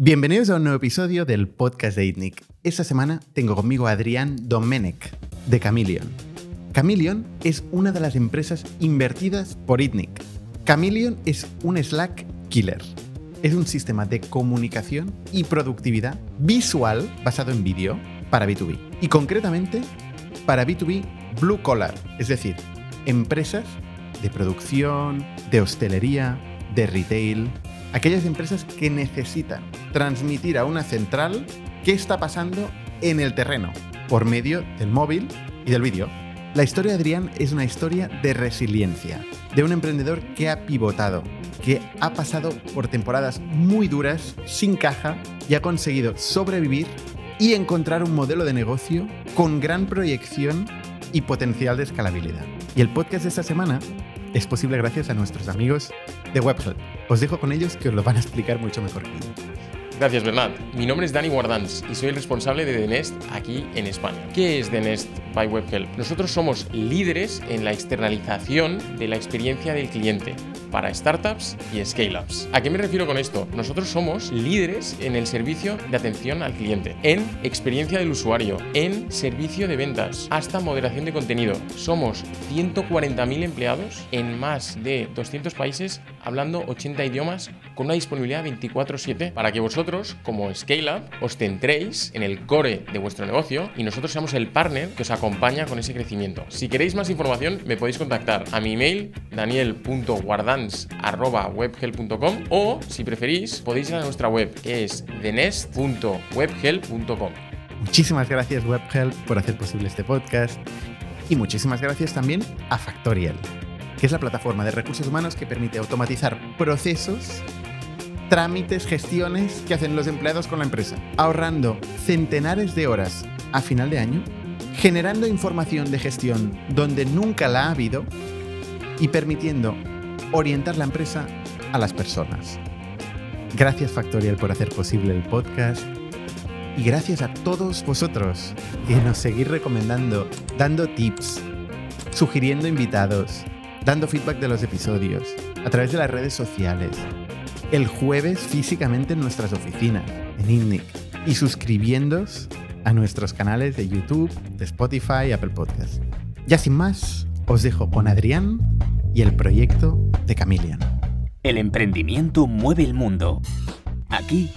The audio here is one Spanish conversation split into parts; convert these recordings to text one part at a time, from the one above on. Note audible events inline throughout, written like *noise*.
Bienvenidos a un nuevo episodio del podcast de ITNIC. Esta semana tengo conmigo a Adrián Domenech de Chameleon. Chameleon es una de las empresas invertidas por ITNIC. Chameleon es un Slack killer. Es un sistema de comunicación y productividad visual basado en vídeo para B2B. Y concretamente para B2B blue collar, es decir, empresas de producción, de hostelería, de retail, aquellas empresas que necesitan transmitir a una central qué está pasando en el terreno por medio del móvil y del vídeo. La historia de Adrián es una historia de resiliencia, de un emprendedor que ha pivotado, que ha pasado por temporadas muy duras, sin caja, y ha conseguido sobrevivir y encontrar un modelo de negocio con gran proyección y potencial de escalabilidad. Y el podcast de esta semana es posible gracias a nuestros amigos de WebHelp. Os dejo con ellos que os lo van a explicar mucho mejor que yo. Gracias, Bernat. Mi nombre es Dani Guardans y soy el responsable de The Nest aquí en España. ¿Qué es The Nest by WebHelp? Nosotros somos líderes en la externalización de la experiencia del cliente para startups y scale-ups. ¿A qué me refiero con esto? Nosotros somos líderes en el servicio de atención al cliente, en experiencia del usuario, en servicio de ventas, hasta moderación de contenido. Somos 140.000 empleados en más de 200 países, hablando 80 idiomas, con una disponibilidad 24/7 para que vosotros, como scale-up, os centréis en el core de vuestro negocio y nosotros seamos el partner que os acompaña con ese crecimiento. Si queréis más información, me podéis contactar a mi email daniel.guardans.webhelp.com o, si preferís, podéis ir a nuestra web, que es denest.webhelp.com. Muchísimas gracias WebHelp por hacer posible este podcast y muchísimas gracias también a Factorial, que es la plataforma de recursos humanos que permite automatizar procesos, trámites, gestiones que hacen los empleados con la empresa, ahorrando centenares de horas a final de año, generando información de gestión donde nunca la ha habido y permitiendo orientar la empresa a las personas. Gracias Factorial por hacer posible el podcast y gracias a todos vosotros que nos seguís recomendando, dando tips, sugiriendo invitados, dando feedback de los episodios a través de las redes sociales, el jueves físicamente en nuestras oficinas, en INNIC, y suscribiéndos a nuestros canales de YouTube, de Spotify y Apple Podcasts. Ya sin más, os dejo con Adrián y el proyecto de Chameleon. El emprendimiento mueve el mundo. Aquí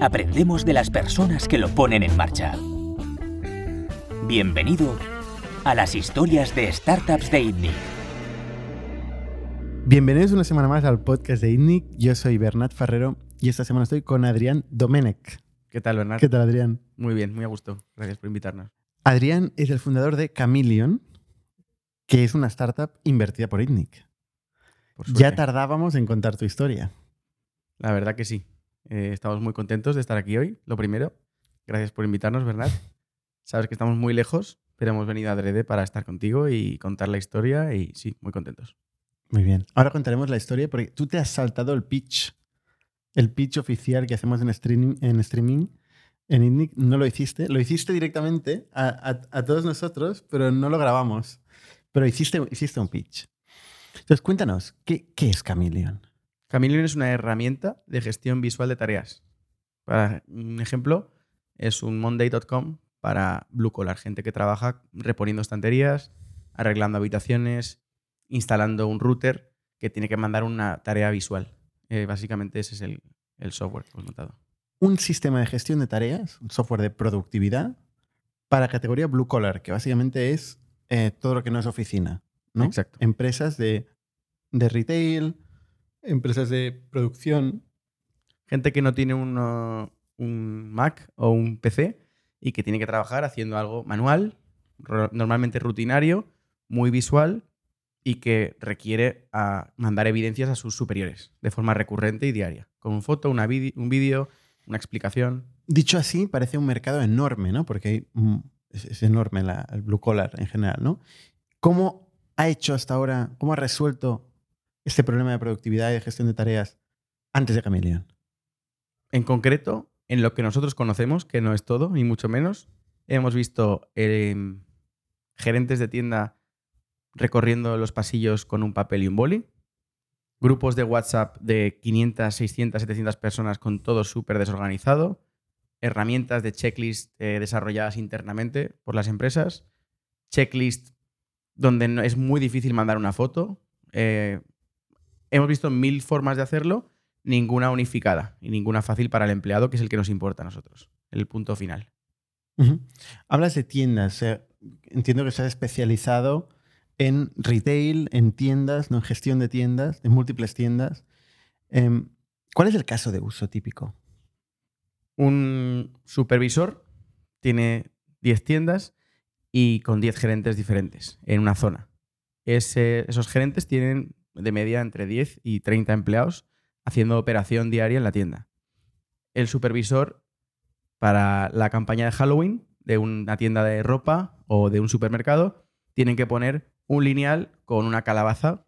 aprendemos de las personas que lo ponen en marcha. Bienvenido a las historias de startups de ITNIC. Bienvenidos una semana más al podcast de ITNIC. Yo soy Bernat Ferrero y esta semana estoy con Adrián Domenech. ¿Qué tal, Bernat? ¿Qué tal, Adrián? Muy bien, muy a gusto. Gracias por invitarnos. Adrián es el fundador de Chameleon, que es una startup invertida por ITNIC. Por Ya tardábamos en contar tu historia. La verdad que sí. Eh, estamos muy contentos de estar aquí hoy. Lo primero, gracias por invitarnos, Bernat. Sabes que estamos muy lejos, pero hemos venido a Drede para estar contigo y contar la historia y sí, muy contentos. Muy bien. Ahora contaremos la historia porque tú te has saltado el pitch. El pitch oficial que hacemos en streaming en, streaming, en ITNIC no lo hiciste. Lo hiciste directamente a, a- a todos nosotros, pero no lo grabamos. Pero hiciste, hiciste un pitch. Entonces, cuéntanos, ¿qué, qué es Chameleon? Chameleon es una herramienta de gestión visual de tareas. Para un ejemplo, es un monday.com para blue collar, gente que trabaja reponiendo estanterías, arreglando habitaciones, instalando un router que tiene que mandar una tarea visual. Eh, básicamente ese es el, el software que hemos montado. Un sistema de gestión de tareas, un software de productividad para categoría blue collar, que básicamente es eh, todo lo que no es oficina. ¿no? Exacto. Empresas de, de retail, empresas de producción, Gente que no tiene un, uh, un Mac o un PC y que tiene que trabajar haciendo algo manual, normalmente rutinario, muy visual y que requiere ah, mandar evidencias a sus superiores de forma recurrente y diaria, con una foto, una un vídeo, una explicación. Dicho así, parece un mercado enorme, ¿no? Porque hay, es, enorme el blue collar en general, ¿no? ¿Cómo ha hecho hasta ahora, cómo ha resuelto este problema de productividad y de gestión de tareas antes de Chameleon? En concreto, en lo que nosotros conocemos, que no es todo, ni mucho menos, hemos visto em, gerentes de tienda recorriendo los pasillos con un papel y un boli, grupos de WhatsApp de 500, 600, 700 personas con todo súper desorganizado, herramientas de checklist eh, desarrolladas internamente por las empresas, checklist donde es muy difícil mandar una foto. Eh, hemos visto mil formas de hacerlo, ninguna unificada y ninguna fácil para el empleado, que es el que nos importa a nosotros, el punto final. Hablas de tiendas. eh, entiendo que estás especializado en retail, en tiendas, no en gestión de tiendas, en múltiples tiendas. Em, ¿Cuál es el caso de uso típico? Un supervisor tiene 10 tiendas y con 10 gerentes diferentes en una zona. Esos gerentes tienen de media entre 10 y 30 empleados haciendo operación diaria en la tienda. El supervisor para la campaña de Halloween de una tienda de ropa o de un supermercado tienen que poner un lineal con una calabaza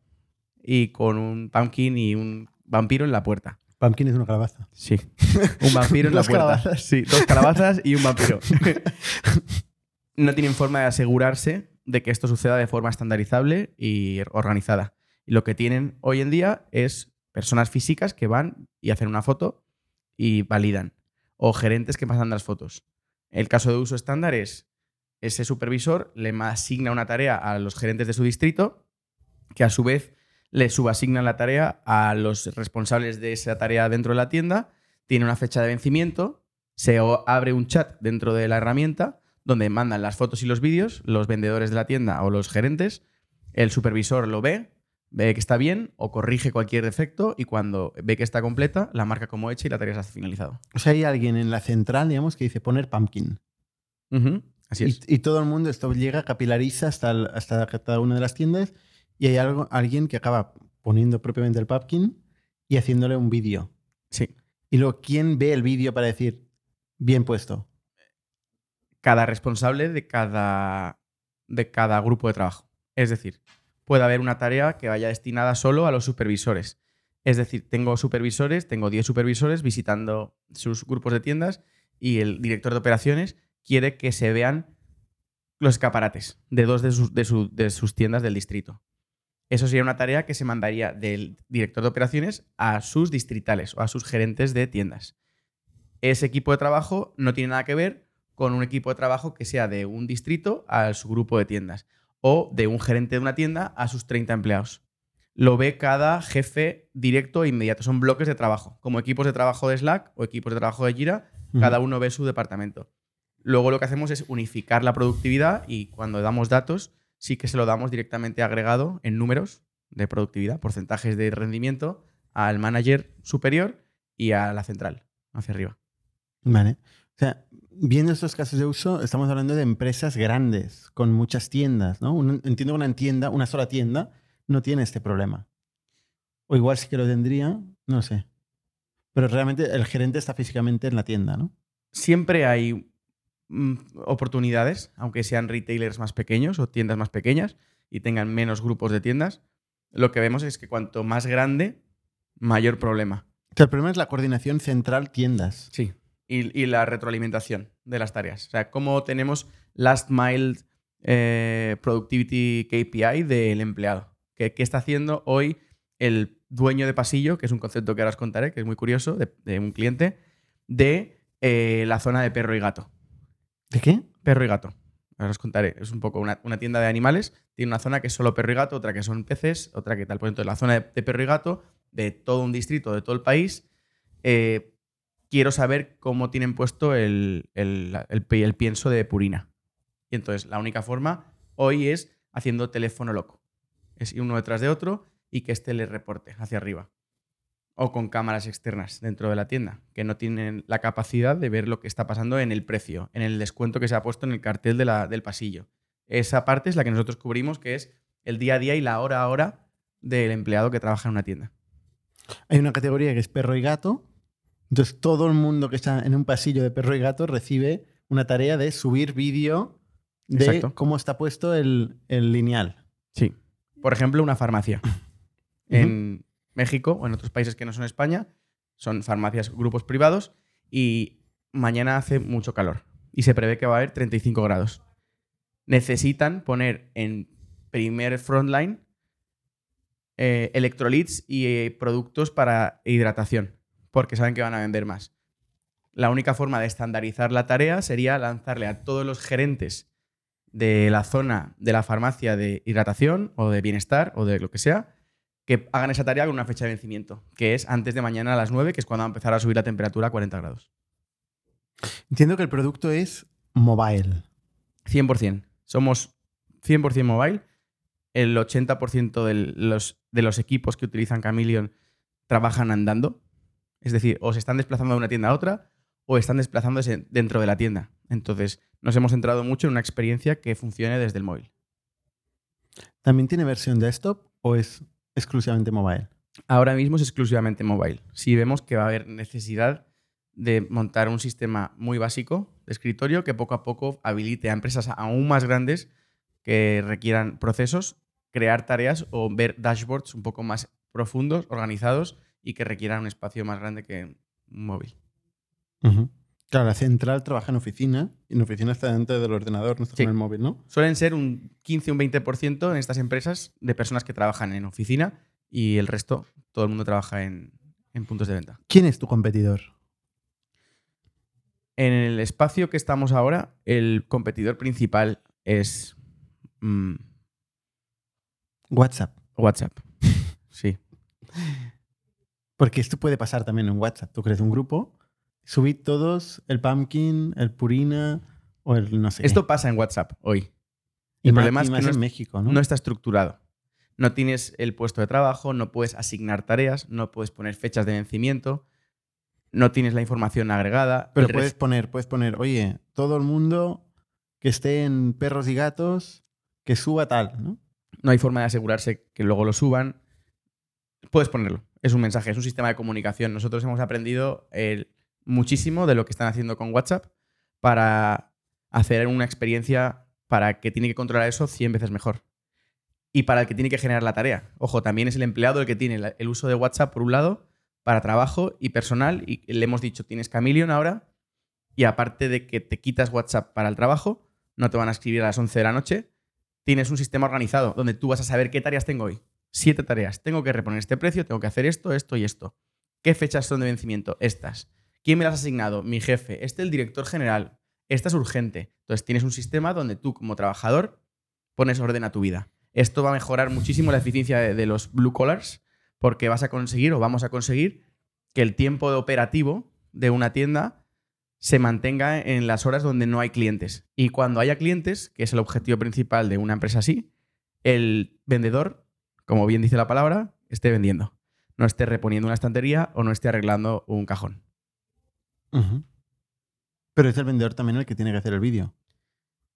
y con un pumpkin y un vampiro en la puerta. Pumpkin es una calabaza. Sí. Un vampiro en *laughs* la Dos puerta. calabazas. Sí, dos calabazas y un vampiro. *laughs* no tienen forma de asegurarse de que esto suceda de forma estandarizable y organizada. Y lo que tienen hoy en día es personas físicas que van y hacen una foto y validan. O gerentes que pasan las fotos. El caso de uso estándar es ese supervisor le asigna una tarea a los gerentes de su distrito que a su vez le subasignan la tarea a los responsables de esa tarea dentro de la tienda, tiene una fecha de vencimiento, se abre un chat dentro de la herramienta donde mandan las fotos y los vídeos, los vendedores de la tienda o los gerentes, el supervisor lo ve, ve que está bien o corrige cualquier defecto y cuando ve que está completa, la marca como hecha y la tarea se ha finalizado. O sea, hay alguien en la central, digamos, que dice poner pumpkin. Así Y, es. y todo el mundo, esto llega, capilariza hasta, el- hasta cada una de las tiendas y hay algo, alguien que acaba poniendo propiamente el pumpkin y haciéndole un vídeo. Sí. Y luego, ¿quién ve el vídeo para decir, bien puesto? cada responsable de cada, de cada grupo de trabajo. Es decir, puede haber una tarea que vaya destinada solo a los supervisores. Es decir, tengo supervisores, tengo 10 supervisores visitando sus grupos de tiendas y el director de operaciones quiere que se vean los escaparates de dos de sus, de su- de sus tiendas del distrito. Eso sería una tarea que se mandaría del director de operaciones a sus distritales o a sus gerentes de tiendas. Ese equipo de trabajo no tiene nada que ver con un equipo de trabajo que sea de un distrito a su grupo de tiendas o de un gerente de una tienda a sus 30 empleados. Lo ve cada jefe directo e inmediato. Son bloques de trabajo, como equipos de trabajo de Slack o equipos de trabajo de Jira, cada uno ve su departamento. Luego lo que hacemos es unificar la productividad y cuando damos datos, sí que se lo damos directamente agregado en números de productividad, porcentajes de rendimiento al manager superior y a la central, hacia arriba. Vale. O sea, viendo estos casos de uso, estamos hablando de empresas grandes, con muchas tiendas, ¿no? Entiendo que una tienda, una sola tienda, no tiene este problema. O igual sí que lo tendría, no sé. Pero realmente el gerente está físicamente en la tienda, ¿no? siempre hay oportunidades, aunque sean retailers más pequeños o tiendas más pequeñas y tengan menos grupos de tiendas. Lo que vemos es que cuanto más grande, mayor problema. El problema es la coordinación central tiendas. Sí. Y, y la retroalimentación de las tareas. O sea, cómo tenemos last mile eh, productivity KPI del empleado. ¿Qué, qué está haciendo hoy el dueño de pasillo, que es un concepto que ahora os contaré, que es muy curioso, de, de un cliente, de eh, la zona de perro y gato? ¿De qué? Perro y gato. Ahora os contaré. Es un poco una, tienda de animales. Tiene una zona que es solo perro y gato, otra que son peces, otra que tal. Pues entonces, la zona de, perro y gato de todo un distrito, de todo el país, eh, quiero saber cómo tienen puesto el, el- el pienso de purina. Y entonces, la única forma hoy es haciendo teléfono loco. Es ir uno detrás de otro y que este le reporte hacia arriba. O con cámaras externas dentro de la tienda, que no tienen la capacidad de ver lo que está pasando en el precio, en el descuento que se ha puesto en el cartel de la- del pasillo. Esa parte es la que nosotros cubrimos, que es el día a día y la hora a hora del empleado que trabaja en una tienda. Hay una categoría que es perro y gato. Entonces, todo el mundo que está en un pasillo de perro y gato recibe una tarea de subir vídeo de Exacto. cómo está puesto el, el lineal. Sí. Por ejemplo, una farmacia. En México o en otros países que no son España, son farmacias, grupos privados, y mañana hace mucho calor. Y se prevé que va a haber 35 grados. Necesitan poner en primer frontline eh, y eh, productos para hidratación, porque saben que van a vender más. La única forma de estandarizar la tarea sería lanzarle a todos los gerentes de la zona de la farmacia de hidratación o de bienestar o de lo que sea, que hagan esa tarea con una fecha de vencimiento, que es antes de mañana a las 9, que es cuando va a empezar a subir la temperatura a 40 grados. Entiendo que el producto es mobile. 100%. Somos 100% mobile. El 80% de los, de los equipos que utilizan Chameleon trabajan andando. Es decir, o se están desplazando de una tienda a otra o están desplazándose dentro de la tienda. Entonces, nos hemos centrado mucho en una experiencia que funcione desde el móvil. ¿También tiene versión desktop o es exclusivamente mobile? Ahora mismo es exclusivamente mobile. Si vemos que va a haber necesidad de montar un sistema muy básico de escritorio que poco a poco habilite a empresas aún más grandes que requieran procesos, crear tareas o ver dashboards un poco más profundos, organizados y que requieran un espacio más grande que un móvil. Claro, la central trabaja en oficina y en oficina está dentro del ordenador, no está Sí. con el móvil, ¿no? Suelen ser un 15 o un 20% en estas empresas de personas que trabajan en oficina y el resto, todo el mundo trabaja en, en puntos de venta. ¿Quién es tu competidor? En el espacio que estamos ahora, el competidor principal es mm, WhatsApp. WhatsApp. *laughs* Sí. Porque esto puede pasar también en WhatsApp. Tú creas un grupo, subid todos el Pumpkin, el Purina o el no sé. qué. Esto pasa en WhatsApp hoy. y el más, problema y es que no en México, ¿no? No está estructurado. No tienes el puesto de trabajo, no puedes asignar tareas, no puedes poner fechas de vencimiento, no tienes la información agregada. Pero puedes poner, puedes poner, oye, todo el mundo que esté en perros y gatos, que suba tal, ¿no? no hay forma de asegurarse que luego lo suban. Puedes ponerlo. Es un mensaje, es un sistema de comunicación. Nosotros hemos aprendido el- muchísimo de lo que están haciendo con WhatsApp para hacer una experiencia para que tiene que controlar eso 100 veces mejor. Y para el que tiene que generar la tarea. Ojo, también es el empleado el que tiene el uso de WhatsApp por un lado para trabajo y personal. Y le hemos dicho, tienes Chameleon ahora. Y aparte de que te quitas WhatsApp para el trabajo, no te van a escribir a las 11 de la noche, tienes un sistema organizado donde tú vas a saber qué tareas tengo hoy. Siete tareas. Tengo que reponer este precio, tengo que hacer esto, esto y esto. ¿Qué fechas son de vencimiento? Estas. ¿Quién me las ha asignado? Mi jefe. Este el director general. Esta es urgente. Entonces tienes un sistema donde tú como trabajador pones orden a tu vida. Esto va a mejorar muchísimo la eficiencia de, de los blue collars porque vas a conseguir o vamos a conseguir que el tiempo de operativo de una tienda se mantenga en las horas donde no hay clientes. Y cuando haya clientes, que es el objetivo principal de una empresa así, el vendedor, como bien dice la palabra, esté vendiendo. No esté reponiendo una estantería o no esté arreglando un cajón. Pero es el vendedor también el que tiene que hacer el vídeo.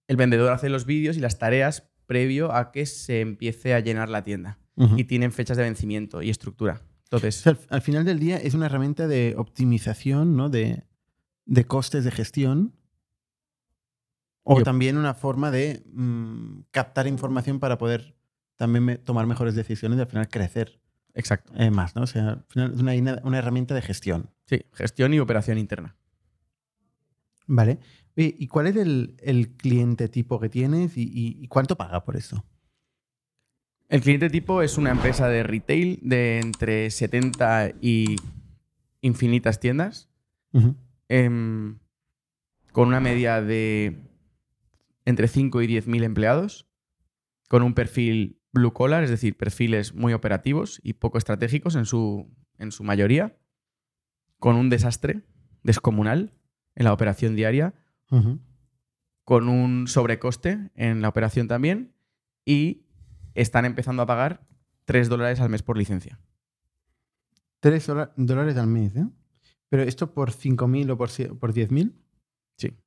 El vendedor hace los vídeos y las tareas previo a que se empiece a llenar la tienda. Y tienen fechas de vencimiento y estructura. O Entonces, sea, al, al final del día es una herramienta de optimización, ¿no? De, de costes de gestión. O Yo- también una forma de mm, captar información para poder también me- tomar mejores decisiones y al final crecer exacto. eh, más, ¿no? O sea, al final es una, herramienta de gestión. Sí, gestión y operación interna. Vale. Oye, ¿y cuál es el, el cliente tipo que tienes y, cuánto paga por eso? El cliente tipo es una empresa de retail de entre 70 y infinitas tiendas. Em, con una media de entre 5 y 10 mil empleados, con un perfil blue collar, es decir, perfiles muy operativos y poco estratégicos en su, en su mayoría, con un desastre descomunal en la operación diaria, con un sobrecoste en la operación también y están empezando a pagar 3 dólares al mes por licencia. Tres dola- dólares al mes, ¿eh? Pero esto por 5.000 o por, por 10.000, Sí,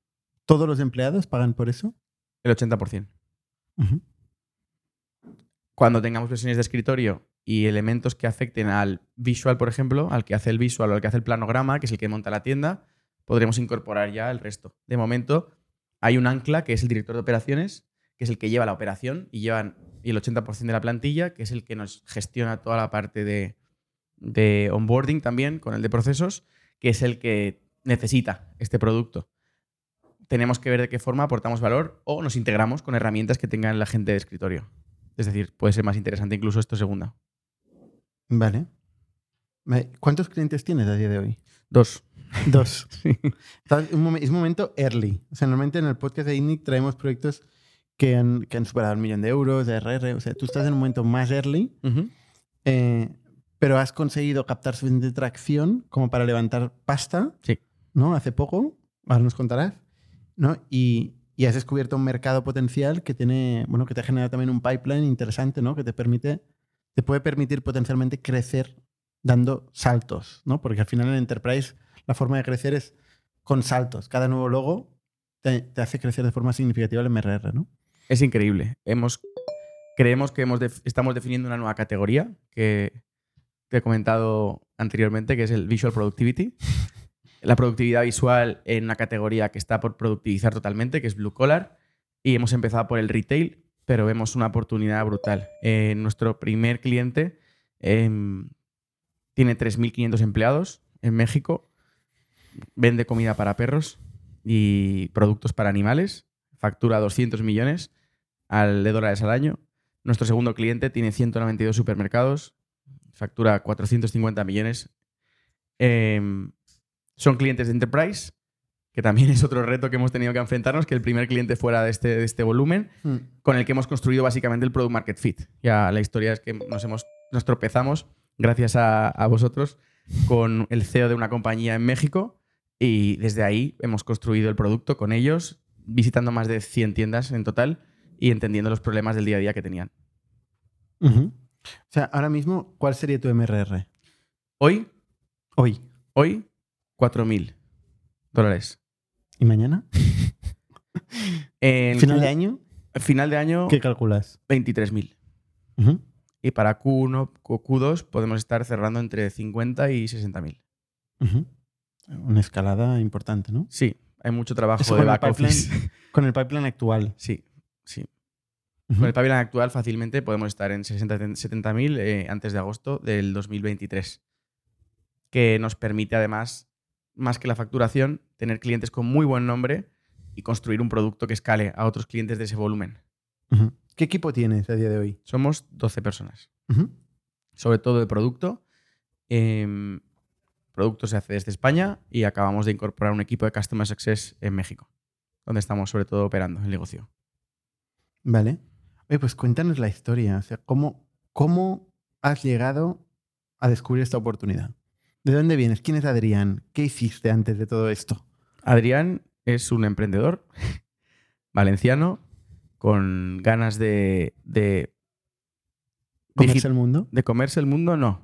¿todos los empleados pagan por eso? el 80%. Ujú. Cuando tengamos versiones de escritorio y elementos que afecten al visual, por ejemplo, al que hace el visual o al que hace el planograma, que es el que monta la tienda, podremos incorporar ya el resto. De momento, hay un ancla que es el director de operaciones, que es el que lleva la operación y llevan el 80% de la plantilla, que es el que nos gestiona toda la parte de, de onboarding también, con el de procesos, que es el que necesita este producto. Tenemos que ver de qué forma aportamos valor o nos integramos con herramientas que tengan la gente de escritorio. Es decir, puede ser más interesante incluso esto segunda. Vale. ¿Cuántos clientes tienes a día de hoy? Dos. Dos. *laughs* Un momen- es un momento early. O sea, normalmente en el podcast de INNIC traemos proyectos que han, que han superado el millón de euros, de RR. O sea, tú estás en un momento más early, eh, pero has conseguido captar suficiente tracción como para levantar pasta, Sí. ¿no? Hace poco, ahora nos contarás, ¿no? Y, y has descubierto un mercado potencial que tiene, bueno, que te ha generado también un pipeline interesante, ¿no? Que te permite, te puede permitir potencialmente crecer dando saltos, ¿no? Porque al final en Enterprise la forma de crecer es con saltos. Cada nuevo logo te, te hace crecer de forma significativa el MRR, ¿no? Es increíble. Hemos, creemos que hemos def- estamos definiendo una nueva categoría que te he comentado anteriormente, que es el Visual Productivity. *laughs* La productividad visual en una categoría que está por productivizar totalmente, que es Blue Collar. Y hemos empezado por el retail, pero vemos una oportunidad brutal. Eh, nuestro primer cliente em, tiene 3.500 empleados en México. Vende comida para perros y productos para animales. Factura 200 millones al, de dólares al año. Nuestro segundo cliente tiene 192 supermercados. Factura 450 millones. Em, son clientes de Enterprise, que también *laughs* es otro reto que hemos tenido que enfrentarnos, que el primer cliente fuera de este, de este volumen, con el que hemos construido básicamente el Product Market Fit. Ya la historia es que nos, hemos, nos tropezamos, gracias a, a vosotros, con el CEO de una compañía en México y desde ahí hemos construido el producto con ellos, visitando más de 100 tiendas en total y entendiendo los problemas del día a día que tenían. O sea, ahora mismo, ¿cuál sería tu MRR? Hoy, Hoy. hoy, 4.000 dólares. ¿Y mañana? *laughs* En ¿Final Q- de año? Final de año, ¿Qué calculas? 23.000. Ujú. Y para Q1 o Q2 podemos estar cerrando entre 50 y 60.000. Ujú. Una escalada importante, ¿no? Sí, hay mucho trabajo Eso de con el back office. pipeline- *laughs* Con el pipeline actual. Sí, sí. Ujú. Con el pipeline actual fácilmente podemos estar en 60 70.000 eh, antes de agosto del 2023. Que nos permite además, más que la facturación, tener clientes con muy buen nombre y construir un producto que escale a otros clientes de ese volumen. ¿Qué equipo tienes a día de hoy? Somos 12 personas. Sobre todo de producto. Em, producto se hace desde España y acabamos de incorporar un equipo de Customer Success en México, donde estamos sobre todo operando el negocio. Vale. Oye, pues cuéntanos la historia. O sea, ¿cómo, ¿cómo has llegado a descubrir esta oportunidad? ¿De dónde vienes? ¿Quién es Adrián? ¿Qué hiciste antes de todo esto? Adrián es un emprendedor *laughs* valenciano con ganas de, de, ¿Comerse el mundo? de comerse el mundo, no.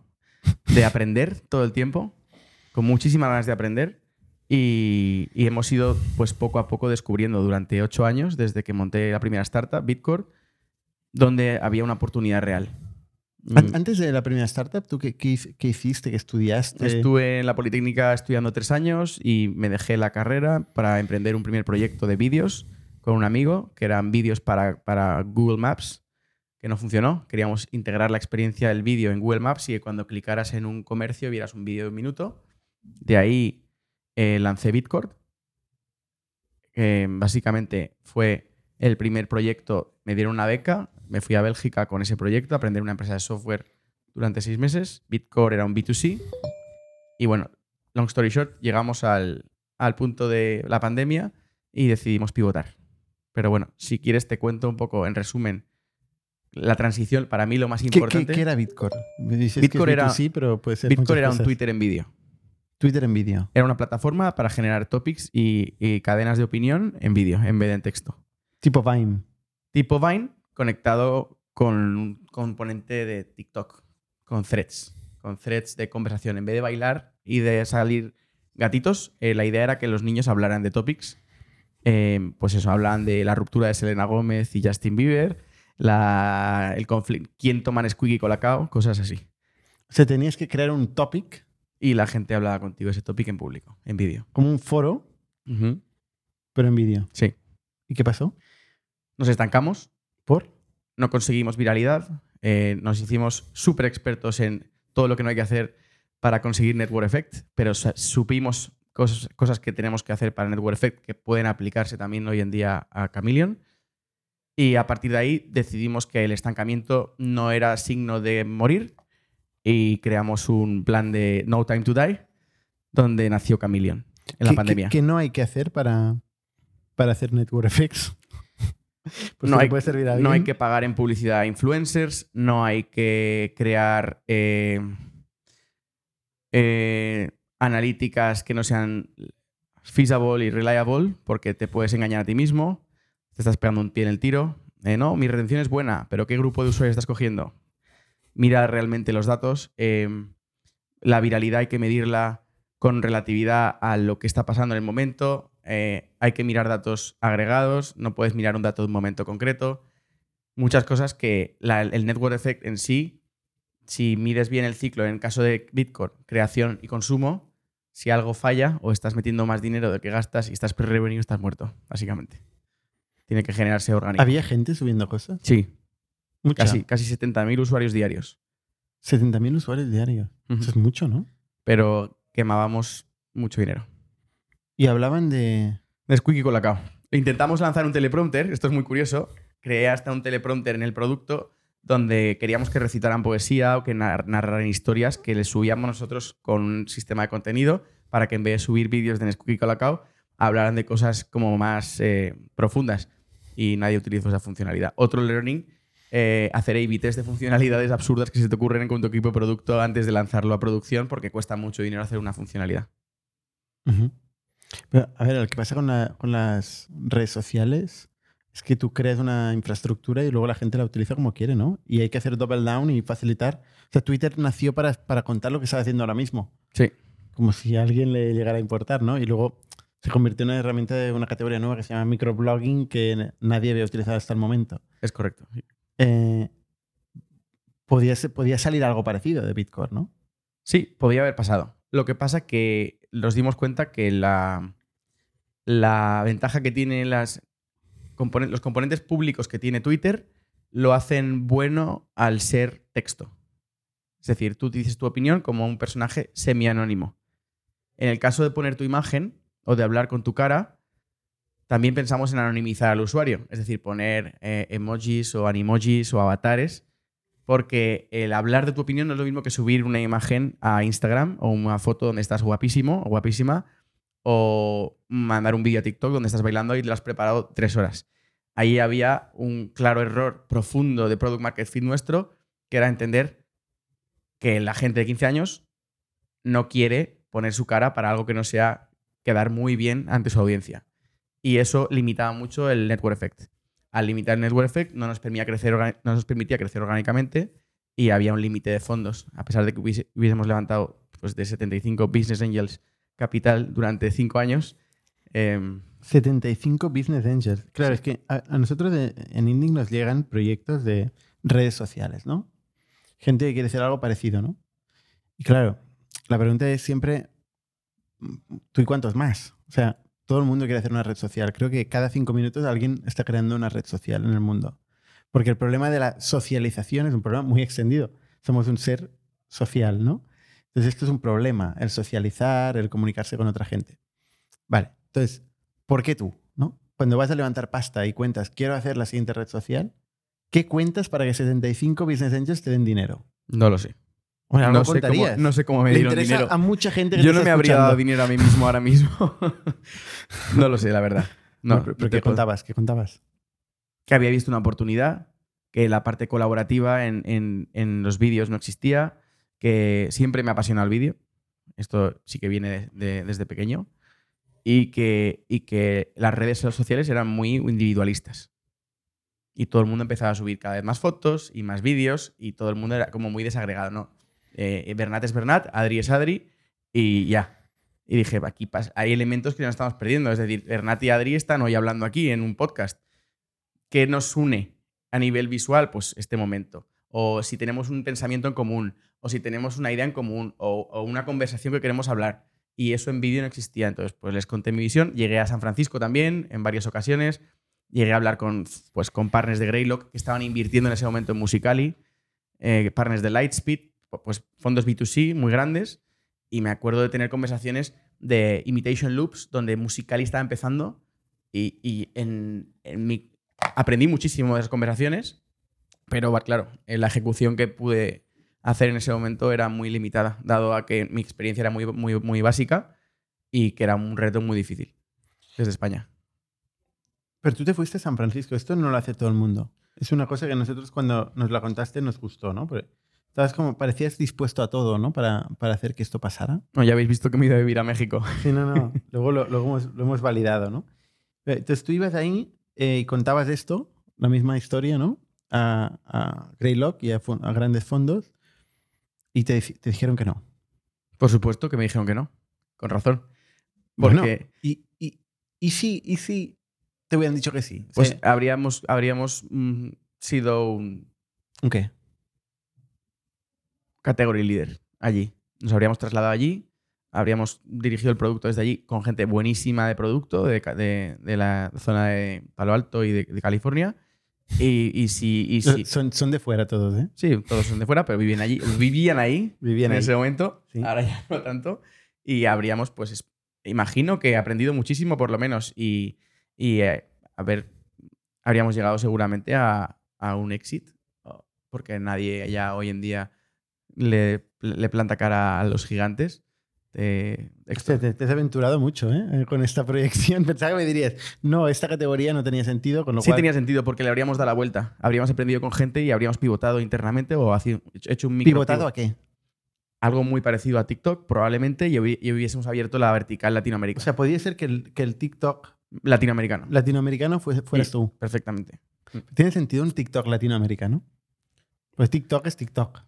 De aprender todo el tiempo, con muchísimas ganas de aprender. Y, y hemos ido, pues poco a poco, descubriendo durante ocho años, desde que monté la primera startup, Bitcore, donde había una oportunidad real. Mm, Antes de la primera startup, ¿tú qué, qué qué hiciste? ¿Qué estudiaste? Estuve en la Politécnica estudiando tres años y me dejé la carrera para emprender un primer proyecto de vídeos con un amigo, que eran vídeos para, para Google Maps, que no funcionó. Queríamos integrar la experiencia del vídeo en Google Maps y que cuando clicaras en un comercio vieras un vídeo de un minuto. De ahí eh, lancé Bitcord. que básicamente fue el primer proyecto, me dieron una beca, me fui a Bélgica con ese proyecto a aprender una empresa de software durante seis meses. Bitcore era un B2C. Y bueno, long story short, llegamos al, al punto de la pandemia y decidimos pivotar. Pero bueno, si quieres te cuento un poco, en resumen, la transición, para mí lo más ¿Qué, qué- importante. qué era Bitcore? Me dices Bitcore que era- pero puede ser Bitcore muchas era un cosas. Twitter en vídeo. Twitter en vídeo. Era una plataforma para generar topics y, y cadenas de opinión en vídeo, en vez de en texto. Tipo Vine. Tipo Vine conectado con un componente de TikTok, con threads, con threads de conversación. En vez de bailar y de salir gatitos, eh, la idea era que los niños hablaran de topics. Eh, pues eso, hablan de la ruptura de Selena Gómez y Justin Bieber, la, el conflicto, quién toma Nesquik y Colacao, cosas así. O sea, tenías que crear un topic, Y la gente hablaba contigo ese topic en público, en vídeo. como un foro, pero en vídeo. Sí. ¿Y qué pasó? Nos estancamos, ¿Por? no conseguimos viralidad, eh, nos hicimos súper expertos en todo lo que no hay que hacer para conseguir Network Effect, pero supimos cosas, cosas que tenemos que hacer para Network Effect que pueden aplicarse también hoy en día a Chameleon. Y a partir de ahí decidimos que el estancamiento no era signo de morir y creamos un plan de No Time to Die, donde nació Chameleon en la ¿Qué- pandemia. ¿Qué, qué no hay que hacer para, para hacer network effects? *laughs* Pues no, hay, puede servir a no hay que pagar en publicidad a influencers, no hay que crear eh, eh, analíticas que no sean feasible y reliable porque te puedes engañar a ti mismo, te estás pegando un pie en el tiro. Eh, no, mi retención es buena, pero ¿qué grupo de usuarios estás cogiendo? Mira realmente los datos. la viralidad hay que medirla con relatividad a lo que está pasando en el momento. Eh, hay que mirar datos agregados, no puedes mirar un dato de un momento concreto. Muchas cosas que la- el network effect en sí, si mides bien el ciclo, en el caso de Bitcoin, creación y consumo, si algo falla o estás metiendo más dinero del que gastas y estás pre-revenue, estás muerto, básicamente. Tiene que generarse orgánico. ¿Había gente subiendo cosas? Sí, Mucha. casi, casi 70.000 usuarios diarios. 70.000 usuarios diarios. Eso es mucho, ¿no? Pero quemábamos mucho dinero. Y hablaban de... De Squeaky Colacao. Intentamos lanzar un teleprompter, esto es muy curioso. Creé hasta un teleprompter en el producto donde queríamos que recitaran poesía o que nar- narraran historias que les subíamos nosotros con un sistema de contenido para que en vez de subir vídeos de Squeaky Colacao hablaran de cosas como más eh, profundas y nadie utilizó esa funcionalidad. Otro learning, eh, hacer A-B test de funcionalidades absurdas que se te ocurren con tu equipo de producto antes de lanzarlo a producción porque cuesta mucho dinero hacer una funcionalidad. Pero, a ver, lo que pasa con, la- con las redes sociales es que tú creas una infraestructura y luego la gente la utiliza como quiere, ¿no? Y hay que hacer double down y facilitar. O sea, Twitter nació para, para contar lo que está haciendo ahora mismo. Sí. Como si a alguien le llegara a importar, ¿no? Y luego se convirtió en una herramienta de una categoría nueva que se llama microblogging que nadie había utilizado hasta el momento. Es correcto. Eh, podía, podía salir algo parecido de Bitcoin, ¿no? Sí, podía haber pasado. Lo que pasa que nos dimos cuenta que la, la ventaja que tienen los componentes públicos que tiene Twitter lo hacen bueno al ser texto. Es decir, tú dices tu opinión como un personaje semi-anónimo. En el caso de poner tu imagen o de hablar con tu cara, también pensamos en anonimizar al usuario. Es decir, poner eh, emojis o animojis o avatares porque el hablar de tu opinión no es lo mismo que subir una imagen a Instagram o una foto donde estás guapísimo o guapísima o mandar un vídeo a TikTok donde estás bailando y te lo has preparado tres horas. Ahí había un claro error profundo de Product Market Fit nuestro, que era entender que la gente de 15 años no quiere poner su cara para algo que no sea quedar muy bien ante su audiencia. Y eso limitaba mucho el network effect al limitar el network effect no nos permitía crecer, no nos permitía crecer orgánicamente y había un límite de fondos. A pesar de que hubiese- hubiésemos levantado pues, de 75 Business Angels capital durante 5 años, em, 75 Business Angels. Claro, es que a, a nosotros de- en Indic nos llegan proyectos de redes sociales, ¿no? Gente que quiere hacer algo parecido, ¿no? Y claro, la pregunta es siempre, ¿tú y cuántos más? O sea, todo el mundo quiere hacer una red social. Creo que cada cinco minutos alguien está creando una red social en el mundo. Porque el problema de la socialización es un problema muy extendido. Somos un ser social, ¿no? Entonces esto es un problema, el socializar, el comunicarse con otra gente. Vale, entonces, ¿por qué tú? ¿no? Cuando vas a levantar pasta y cuentas, quiero hacer la siguiente red social, ¿qué cuentas para que 75 business angels te den dinero? no lo sé. Bueno, algo No sé, cómo, no sé cómo me Le dieron dinero. a mucha gente que Yo no me habría escuchando. dado dinero a mí mismo ahora mismo. *laughs* no lo sé, la verdad. No, Bueno, pero, ¿qué contabas? ¿Qué contabas? que había visto una oportunidad, que la parte colaborativa en, en- en los vídeos no existía, que siempre me ha apasionado el vídeo. Esto sí que viene de- de- desde pequeño. Y que, y que las redes sociales eran muy individualistas. Y todo el mundo empezaba a subir cada vez más fotos y más vídeos y todo el mundo era como muy desagregado, ¿no? Eh, Bernat es Bernat, Adri es Adri y ya. Y dije, aquí hay elementos que nos estamos perdiendo. Es decir, Bernat y Adri están hoy hablando aquí en un podcast. ¿Qué nos une a nivel visual? Pues este momento. O si tenemos un pensamiento en común, o si tenemos una idea en común, o, o una conversación que queremos hablar. Y eso en vídeo no existía. Entonces, pues les conté mi visión. Llegué a San Francisco también en varias ocasiones. Llegué a hablar con, pues, con partners de Greylock que estaban invirtiendo en ese momento en Musicali, eh, partners de Lightspeed, pues fondos B2C muy grandes. Y me acuerdo de tener conversaciones de Imitation Loops, donde Musicali estaba empezando. Y, y en, mi aprendí muchísimo de esas conversaciones, pero claro, en la ejecución que pude hacer en ese momento era muy limitada, dado a que mi experiencia era muy, muy, muy básica y que era un reto muy difícil desde España. Pero tú te fuiste a San Francisco. Esto no lo hace todo el mundo. Es una cosa que nosotros cuando nos la contaste nos gustó, ¿no? Estabas como, parecías dispuesto a todo, ¿no? Para, para hacer que esto pasara. No, ya habéis visto que me he ido a vivir a México. Sí, no, no. *laughs* Luego lo, luego hemos, lo hemos validado, ¿no? Eh, Entonces tú ibas ahí eh, y contabas esto, la misma historia, ¿no? A, a Greylock y a, a grandes fondos y te, te dijeron que no. Por supuesto que me dijeron que no. Con razón. Bueno, Porque y, y, y sí, y sí, te hubieran dicho que sí. Pues, sea, habríamos, habríamos mm, sido un ¿Qué? Category leader allí. Nos habríamos trasladado allí, habríamos dirigido el producto desde allí con gente buenísima de producto de, de- de la zona de Palo Alto y de, de California. Y, y si, y si- Son, son de fuera todos, ¿eh? sí, todos son de fuera, pero viven allí, vivían ahí Vivían en ahí. ese momento. Sí. Ahora ya no tanto. Y habríamos, pues, es- imagino que he aprendido muchísimo por lo menos. Y, y, eh, a ver, habríamos llegado seguramente a, a un exit, porque nadie ya hoy en día le, le planta cara a los gigantes. te, te has aventurado mucho, ¿eh? Con esta *laughs* proyección. Pensaba que me dirías, no, esta categoría no tenía sentido, con lo Sí cual... tenía sentido porque le habríamos dado la vuelta. Habríamos aprendido con gente y habríamos pivotado internamente o hecho un micro ¿Pivotado a qué? algo muy parecido a TikTok probablemente y, hubi- y hubiésemos abierto la vertical O Latinoamérica. sea, podría ser que el, que el TikTok latinoamericano. latinoamericano fueras Sí. tú. Perfectamente. ¿Tiene sentido un TikTok latinoamericano? Pues TikTok es TikTok.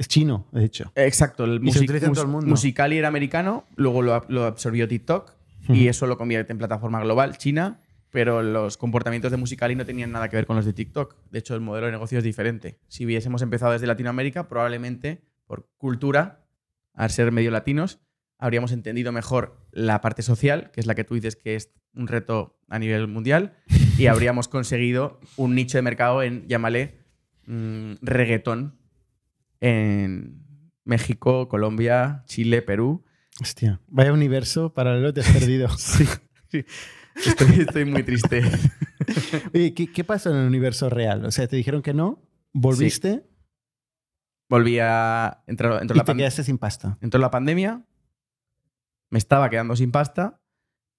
Es chino, de hecho. Exacto. El Y se utiliza en todo el mundo. Musical.ly era americano, luego lo, ab- lo absorbió TikTok y eso lo convierte en plataforma global, China, pero los comportamientos de Musical.ly no tenían nada que ver con los de TikTok. De hecho, el modelo de negocio es diferente. Si hubiésemos empezado desde Latinoamérica, probablemente por cultura, al ser medio latinos, habríamos entendido mejor la parte social, que es la que tú dices que es un reto a nivel mundial, y habríamos conseguido un nicho de mercado en, llámale, mm, reggaetón en México, Colombia, Chile, Perú. Hostia, vaya universo paralelo te has *laughs* perdido. sí. Estoy, estoy muy triste. *laughs* Oye, ¿qué, qué pasó en el universo real? O sea, te dijeron que no, volviste Volví a. Entró, entró y la te quedaste sin pasta. entró la pandemia, me estaba quedando sin pasta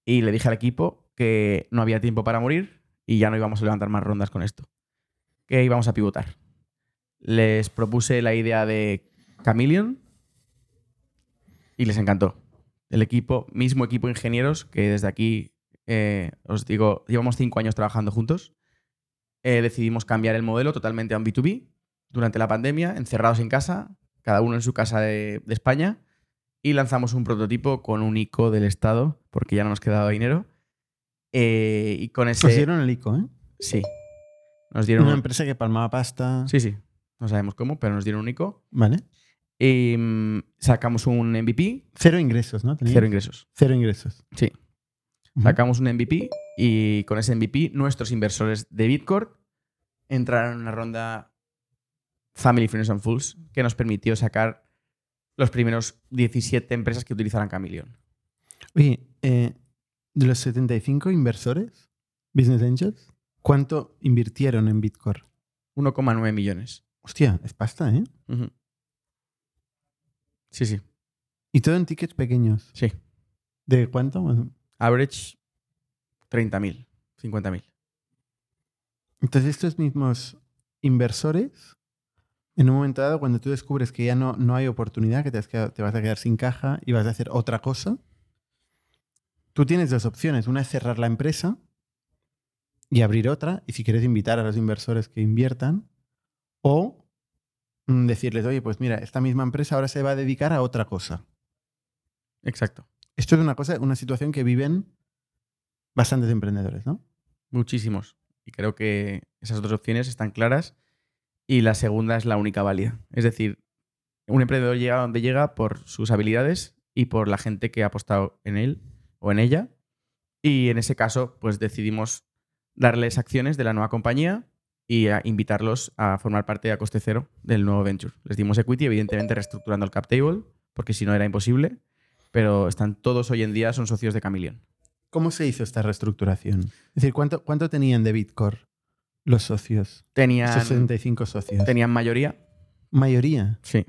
y le dije al equipo que no había tiempo para morir y ya no íbamos a levantar más rondas con esto. Que íbamos a pivotar. Les propuse la idea de Chameleon y les encantó. El equipo, mismo equipo de ingenieros, que desde aquí eh, os digo, llevamos cinco años trabajando juntos. eh, decidimos cambiar el modelo totalmente a un B2B durante la pandemia, encerrados en casa, cada uno en su casa de, de España, y lanzamos un prototipo con un ICO del Estado, porque ya no nos quedaba dinero. eh, y con ese. Os dieron el ICO, ¿eh? Sí. Nos dieron Una un- empresa que palmaba pasta. Sí, sí. No sabemos cómo, pero nos dieron un ICO. Vale. Y mm, sacamos un MVP, Cero ingresos, ¿no? Cero ingresos. Cero ingresos. Sí. Sacamos un MVP y con ese MVP nuestros inversores de Bitcoin entraron en una ronda Family Friends and Fools que nos permitió sacar los primeros 17 empresas que utilizaran Chameleon. Oye, eh, de los 75 inversores, Business Angels, ¿cuánto invirtieron en Bitcoin? 1,9 millones. Hostia, es pasta, ¿eh? Sí, sí, Y todo en tickets pequeños. sí. ¿De cuánto? Average 30.000, 50.000. Entonces, estos mismos inversores, en un momento dado, cuando tú descubres que ya no, no hay oportunidad, que te, has quedado- te vas a quedar sin caja y vas a hacer otra cosa, tú tienes dos opciones. Una es cerrar la empresa y abrir otra, y si quieres invitar a los inversores que inviertan, o mm, decirles, oye, pues mira, esta misma empresa ahora se va a dedicar a otra cosa. Exacto. Esto es una cosa, una situación que viven bastantes emprendedores, ¿no? Muchísimos. Y creo que esas dos opciones están claras. Y la segunda es la única válida. Es decir, un emprendedor llega donde llega por sus habilidades y por la gente que ha apostado en él o en ella. Y en ese caso, pues decidimos darles acciones de la nueva compañía y a invitarlos a formar parte a coste cero del nuevo venture. Les dimos equity, evidentemente reestructurando el cap table, porque si no era imposible. Pero están todos hoy en día, son socios de Chameleon. ¿Cómo se hizo esta reestructuración? Es decir, ¿cuánto, cuánto tenían de Bitcoin los socios? Tenían, Esos 75 socios. tenían mayoría, Mayoría. Sí.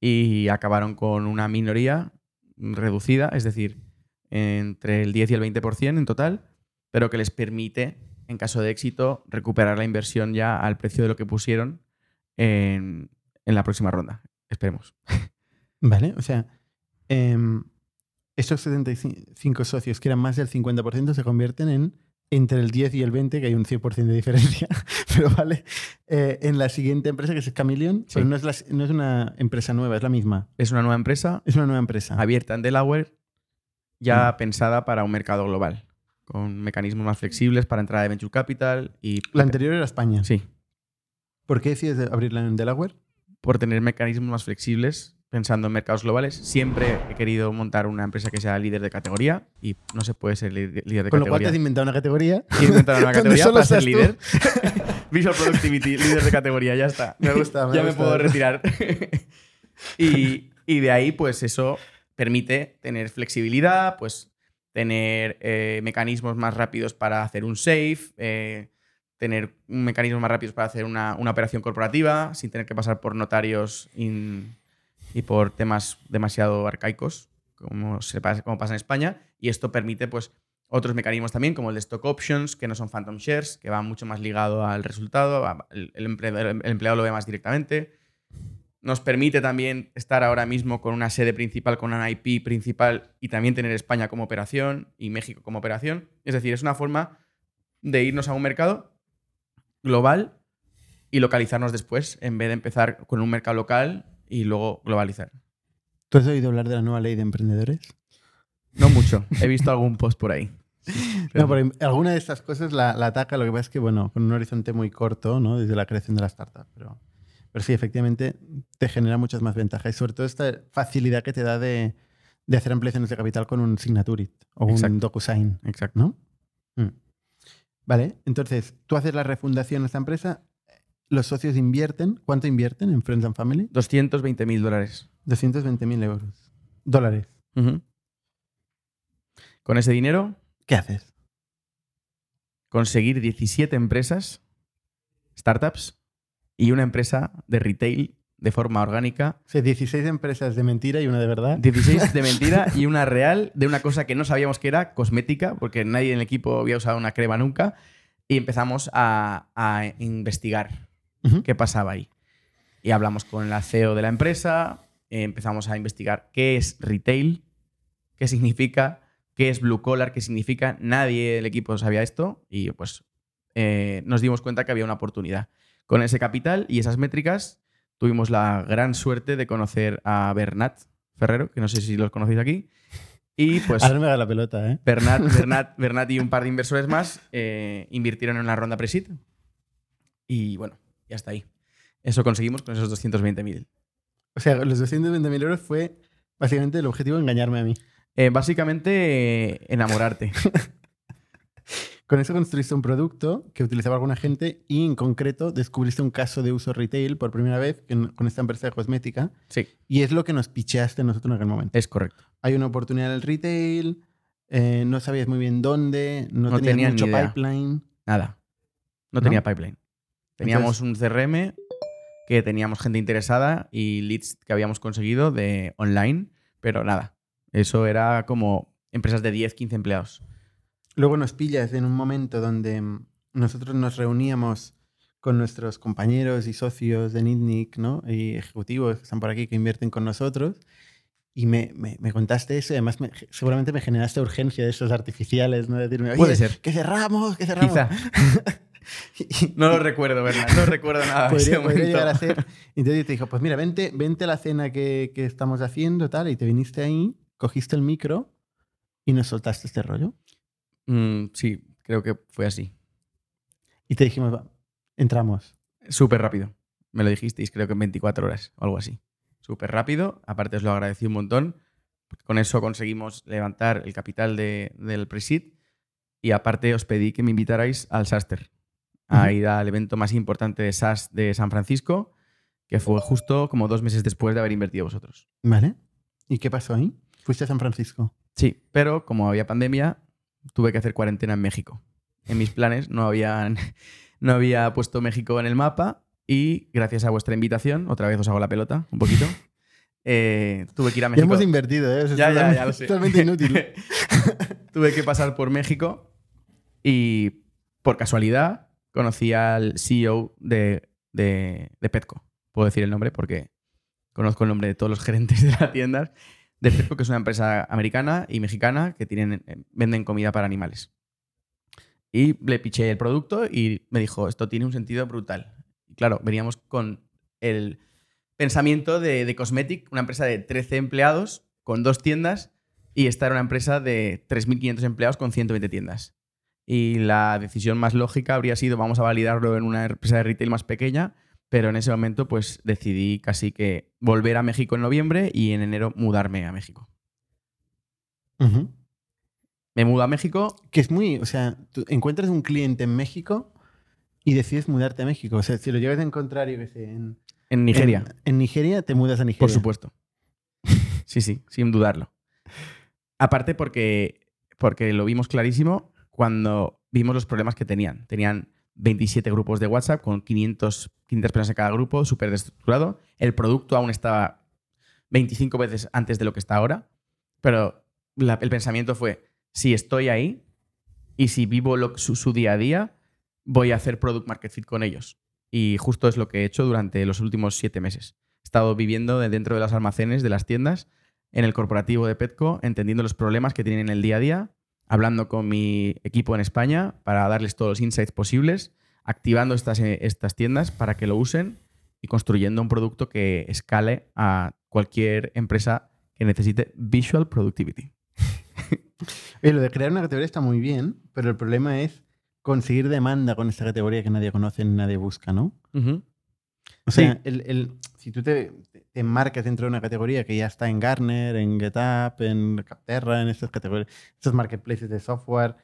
Y acabaron con una minoría reducida, es decir, entre el 10 y el 20% en total, pero que les permite, en caso de éxito, recuperar la inversión ya al precio de lo que pusieron en, en la próxima ronda. Esperemos. Vale, o sea, em, estos 75 socios que eran más del 50% se convierten en entre el 10 y el 20, que hay un 100% de diferencia, *laughs* pero vale, eh, en la siguiente empresa que es Chameleon, Sí. pero no es, la- no es una empresa nueva, es la misma. Es una nueva empresa Es una nueva empresa. abierta en Delaware, ya Mm. pensada para un mercado global, con mecanismos más flexibles para entrada de venture capital y... La anterior era España. Sí, ¿Por qué decides de- abrirla en Delaware? por tener mecanismos más flexibles pensando en mercados globales. Siempre he querido montar una empresa que sea líder de categoría y no se puede ser líder de Con lo cual te categoría. has inventado una categoría. Quiero inventar una *laughs* categoría para ser tú. líder. *laughs* Visual Productivity, líder de categoría, ya está. Me gusta, me ya me puedo retirar. *laughs* y, y de ahí, pues eso permite tener flexibilidad, pues tener eh, mecanismos más rápidos para hacer un save, eh, tener mecanismos más rápidos para hacer una, una operación corporativa sin tener que pasar por notarios y por temas demasiado arcaicos, como, se pasa, como pasa en España. Y esto permite, pues, otros mecanismos también, como el de stock options, que no son phantom shares, que van mucho más ligado al resultado, el empleado lo ve más directamente. Nos permite también estar ahora mismo con una sede principal, con una IP principal y también tener España como operación y México como operación. Es decir, es una forma de irnos a un mercado global y localizarnos después, en vez de empezar con un mercado local y luego globalizar. ¿Tú has oído hablar de la nueva ley de emprendedores? No mucho. He visto algún post por ahí. *laughs* No, pero alguna de estas cosas la, la ataca, lo que pasa es que, bueno, con un horizonte muy corto, ¿no? Desde la creación de la startup. Pero, pero sí, efectivamente, te genera muchas más ventajas. Y sobre todo esta facilidad que te da de, de hacer ampliaciones de capital con un Signaturit o Exacto. un DocuSign, Exacto. ¿no? Mm. Vale, entonces, tú haces la refundación de esta empresa, los socios invierten, ¿cuánto invierten en Friends and Family? 220 mil dólares. 220.000 euros. Dólares. Con ese dinero, ¿Qué haces? conseguir 17 empresas, startups y una empresa de retail de forma orgánica. O sea, 16 empresas de mentira y una de verdad. 16 de *laughs* mentira y una real de una cosa que no sabíamos que era cosmética, porque nadie en el equipo había usado una crema nunca. Y empezamos a, a investigar Ujú. qué pasaba ahí. Y hablamos con la CEO de la empresa, eh, empezamos a investigar qué es retail, qué significa, qué es blue collar, qué significa. Nadie del equipo sabía esto y pues eh, nos dimos cuenta que había una oportunidad. Con ese capital y esas métricas tuvimos la gran suerte de conocer a Bernat Ferrero, que no sé si los conocéis aquí. Y pues *laughs* Ahora me haga la pelota, ¿eh? Bernat, *laughs* Bernat, Bernat y un par de inversores más eh, invirtieron en una ronda pre-seed. Y bueno, ya está ahí. Eso conseguimos con esos 220.000. O sea, los 220.000 euros fue básicamente el objetivo de engañarme a mí. Eh, básicamente, eh, enamorarte. *laughs* Con eso construiste un producto que utilizaba alguna gente y en concreto descubriste un caso de uso retail por primera vez en- con esta empresa de cosmética Sí, y es lo que nos picheaste nosotros en aquel momento. es correcto. Hay una oportunidad en el retail, eh, no sabías muy bien dónde, no, No tenías tenía mucho pipeline. Nada. No ¿No? tenía pipeline. Teníamos un CRM que teníamos gente interesada y leads que habíamos conseguido de online, pero nada. Eso era como empresas de 10, 15 empleados. Luego nos pillas en un momento donde mm, nosotros nos reuníamos con nuestros compañeros y socios de Nitnik, ¿no? Y ejecutivos que están por aquí, que invierten con nosotros. Y me, me- me contaste eso y además me- seguramente me generaste urgencia de esos artificiales, ¿no? De decirme, oye, Puede ser. que cerramos, que cerramos. Quizá. Y- *laughs* No lo recuerdo, ¿verdad? No recuerdo nada de ese podría, podría llegar a ser. Entonces yo te dijo, pues mira, vente, vente a la cena que, que estamos haciendo, tal, y te viniste ahí, cogiste el micro y nos soltaste este rollo. Mm, sí, creo que fue así. Y te dijimos, entramos. Súper rápido. Me lo dijisteis, creo que en 24 horas o algo así. Súper rápido. Aparte os lo agradecí un montón. Con eso conseguimos levantar el capital de- del Presid. Y aparte os pedí que me invitarais al SASTER. A ir al evento más importante de SaaS de San Francisco, que fue justo como dos meses después de haber invertido vosotros. ¿Vale? ¿Y qué pasó ahí? Fuiste a San Francisco. Sí, pero como había pandemia, tuve que hacer cuarentena en México. En mis planes no había, *laughs* no había puesto México en el mapa Y gracias a vuestra invitación, otra vez os hago la pelota un poquito. *laughs* eh, tuve que ir a Ya México. hemos invertido, ¿eh? Ya, ya, ya lo sé. *laughs* Totalmente inútil. tuve que pasar por México y por casualidad conocí al CEO de, de, de Petco. Puedo decir el nombre porque conozco el nombre de todos los gerentes de las tiendas de Petco, que es una empresa americana y mexicana que tienen, eh, venden comida para animales. Y le piché el producto y me dijo, esto tiene un sentido brutal. Y claro, veníamos con el pensamiento de, de Cosmetic, una empresa de 13 empleados con dos tiendas y esta era una empresa de 3.500 empleados con 120 tiendas. Y la decisión más lógica habría sido vamos a validarlo en una empresa de retail más pequeña, pero en ese momento pues decidí casi que volver a México en noviembre y en enero mudarme a México. Me mudo a México, Que es muy, o sea, tú encuentras un cliente en México y decides mudarte a México. O sea, si lo llegas a encontrar, yo qué sé, en en Nigeria, En, en Nigeria te mudas a Nigeria. por supuesto. *laughs* Sí, sí, sin dudarlo. Aparte porque, porque lo vimos clarísimo cuando vimos los problemas que tenían. Tenían 27 grupos de WhatsApp con 500, 500 personas en cada grupo, súper desestructurado. El producto aún estaba 25 veces antes de lo que está ahora, pero el pensamiento fue, si estoy ahí y si vivo su, su día a día, voy a hacer product market fit con ellos. Y justo es lo que he hecho durante los últimos siete meses. He estado viviendo de dentro de los almacenes de las tiendas, en el corporativo de Petco, entendiendo los problemas que tienen en el día a día, hablando con mi equipo en España para darles todos los insights posibles, activando estas, eh, estas tiendas para que lo usen y construyendo un producto que escale a cualquier empresa que necesite visual productivity. *laughs* Oye, lo de crear una categoría está muy bien, pero el problema es conseguir demanda con esta categoría que nadie conoce ni nadie busca, ¿no? O sea, Sí. el, el- si tú te, te enmarcas dentro de una categoría que ya está en Gartner, en GetUp, en Capterra, en estas categorías, estos marketplaces de software,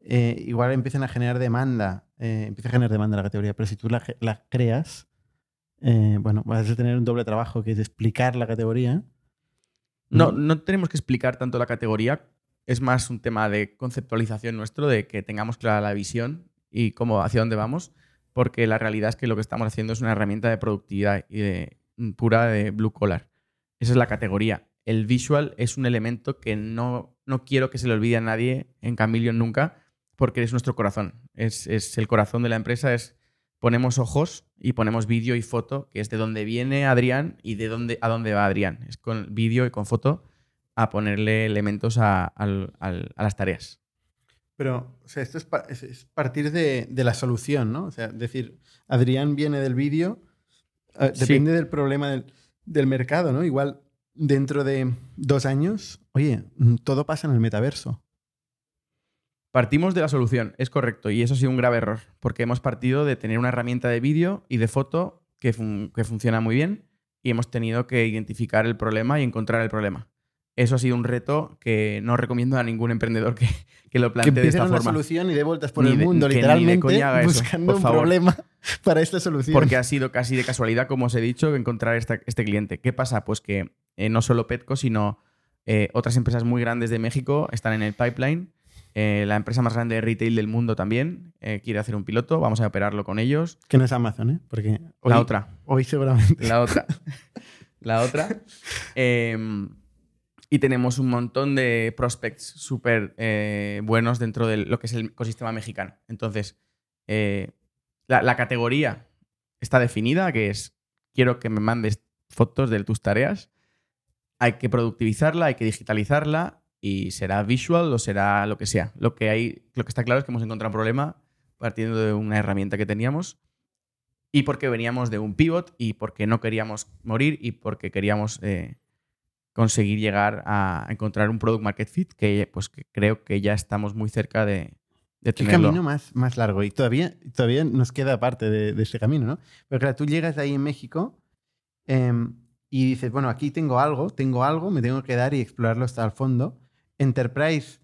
eh, igual empiezan a generar demanda, eh, empieza a generar demanda la categoría, pero si tú la, creas, eh, bueno, vas a tener un doble trabajo que es explicar la categoría. No, no tenemos que explicar tanto la categoría. Es más un tema de conceptualización nuestro, de que tengamos clara la visión y cómo, hacia dónde vamos, porque la realidad es que lo que estamos haciendo es una herramienta de productividad y de mm, pura de blue collar. Esa es la categoría. El visual es un elemento que no, no quiero que se le olvide a nadie en Camilion nunca, porque es nuestro corazón. Es, es el corazón de la empresa, es ponemos ojos y ponemos vídeo y foto, que es de dónde viene Adrián y de dónde, a dónde va Adrián. Es con vídeo y con foto a ponerle elementos a, a las tareas. Pero, o sea, esto es- es partir de, de la solución, ¿no? O sea, decir, Adrián viene del vídeo, Sí. depende del problema del, del mercado, ¿no? Igual dentro de dos años, oye, mm, todo pasa en el metaverso. Partimos de la solución, es correcto, y eso ha sido un grave error, porque hemos partido de tener una herramienta de vídeo y de foto que, fun- que funciona muy bien y hemos tenido que identificar el problema y encontrar el problema. Eso ha sido un reto que no recomiendo a ningún emprendedor que, que lo Que plantee de empiece esta una forma. solución y dé vueltas por Ni el de- mundo, que de literalmente, buscando por un favor. problema *laughs* para esta solución. Porque ha sido casi de casualidad, como os he dicho, encontrar esta- este cliente. ¿Qué pasa? Pues que eh, no solo Petco, sino eh, otras empresas muy grandes de México están en el pipeline. Eh, la empresa más grande de retail del mundo también quiere hacer un piloto. Vamos a operarlo con ellos. Que no es Amazon, ¿eh? Porque hoy, La otra. hoy seguramente. La otra. la otra. *laughs* Eh, y tenemos un montón de prospects súper buenos dentro de lo que es el ecosistema mexicano. Entonces, eh, la, categoría está definida, que es quiero que me mandes fotos de tus tareas. Hay que productivizarla, hay que digitalizarla y será visual o será lo que sea. Lo que, hay, lo que está claro es que hemos encontrado un problema partiendo de una herramienta que teníamos y porque veníamos de un pivot y porque no queríamos morir y porque queríamos eh, conseguir llegar a encontrar un product market fit que pues que creo que ya estamos muy cerca de, de Qué camino más, más largo. Y todavía, todavía nos queda parte de, de ese camino, ¿no? Pero claro, tú llegas ahí en México em, y dices, bueno, aquí tengo algo, tengo algo, me tengo que dar y explorarlo hasta el fondo. Enterprise,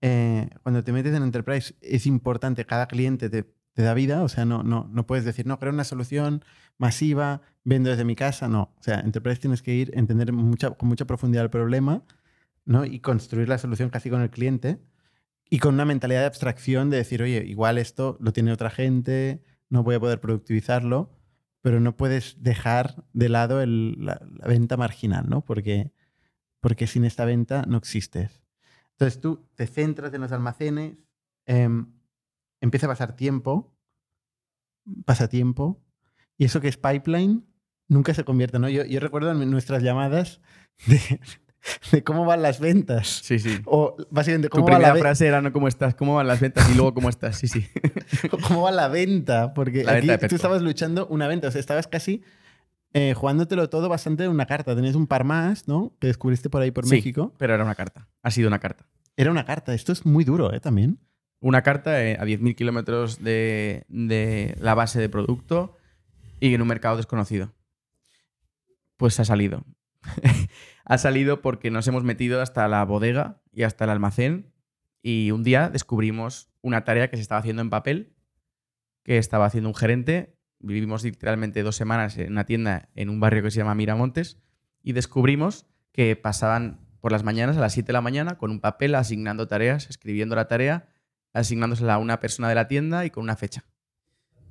eh, cuando te metes en Enterprise, es importante, cada cliente te, te da vida, o sea, no, no, no puedes decir, no, creo una solución masiva, vendo desde mi casa, no. O sea, Enterprise tienes que ir, entender mucha, con mucha profundidad el problema, ¿no? Y construir la solución casi con el cliente y con una mentalidad de abstracción de decir, oye, igual esto lo tiene otra gente, no voy a poder productivizarlo, pero no puedes dejar de lado el- la, la venta marginal, ¿no? Porque, porque sin esta venta no existes. Entonces tú te centras en los almacenes, em, empieza a pasar tiempo, pasa tiempo, y eso que es pipeline nunca se convierte, ¿no? Yo, yo recuerdo en nuestras llamadas de, *laughs* de cómo van las ventas. Sí, sí. O básicamente Tu cómo va, la frase era no cómo estás, cómo van las ventas y luego cómo estás. Sí, sí. *laughs* cómo va la venta. Porque La aquí venta de tú estabas luchando una venta, o sea, estabas casi eh, jugándotelo todo bastante en una carta. Tenías un par más, ¿no? Que descubriste por ahí por Sí. México. Pero era una carta. Ha sido una carta. Era una carta. Esto es muy duro, ¿eh? También. Una carta eh, a 10.000 kilómetros de, de la base de producto y en un mercado desconocido. Pues ha salido. *laughs* ha salido porque nos hemos metido hasta la bodega y hasta el almacén y un día descubrimos una tarea que se estaba haciendo en papel, que estaba haciendo un gerente. Vivimos literalmente dos semanas en una tienda en un barrio que se llama Miramontes y descubrimos que pasaban por las mañanas a las 7 de la mañana con un papel asignando tareas, escribiendo la tarea, asignándosela a una persona de la tienda y con una fecha.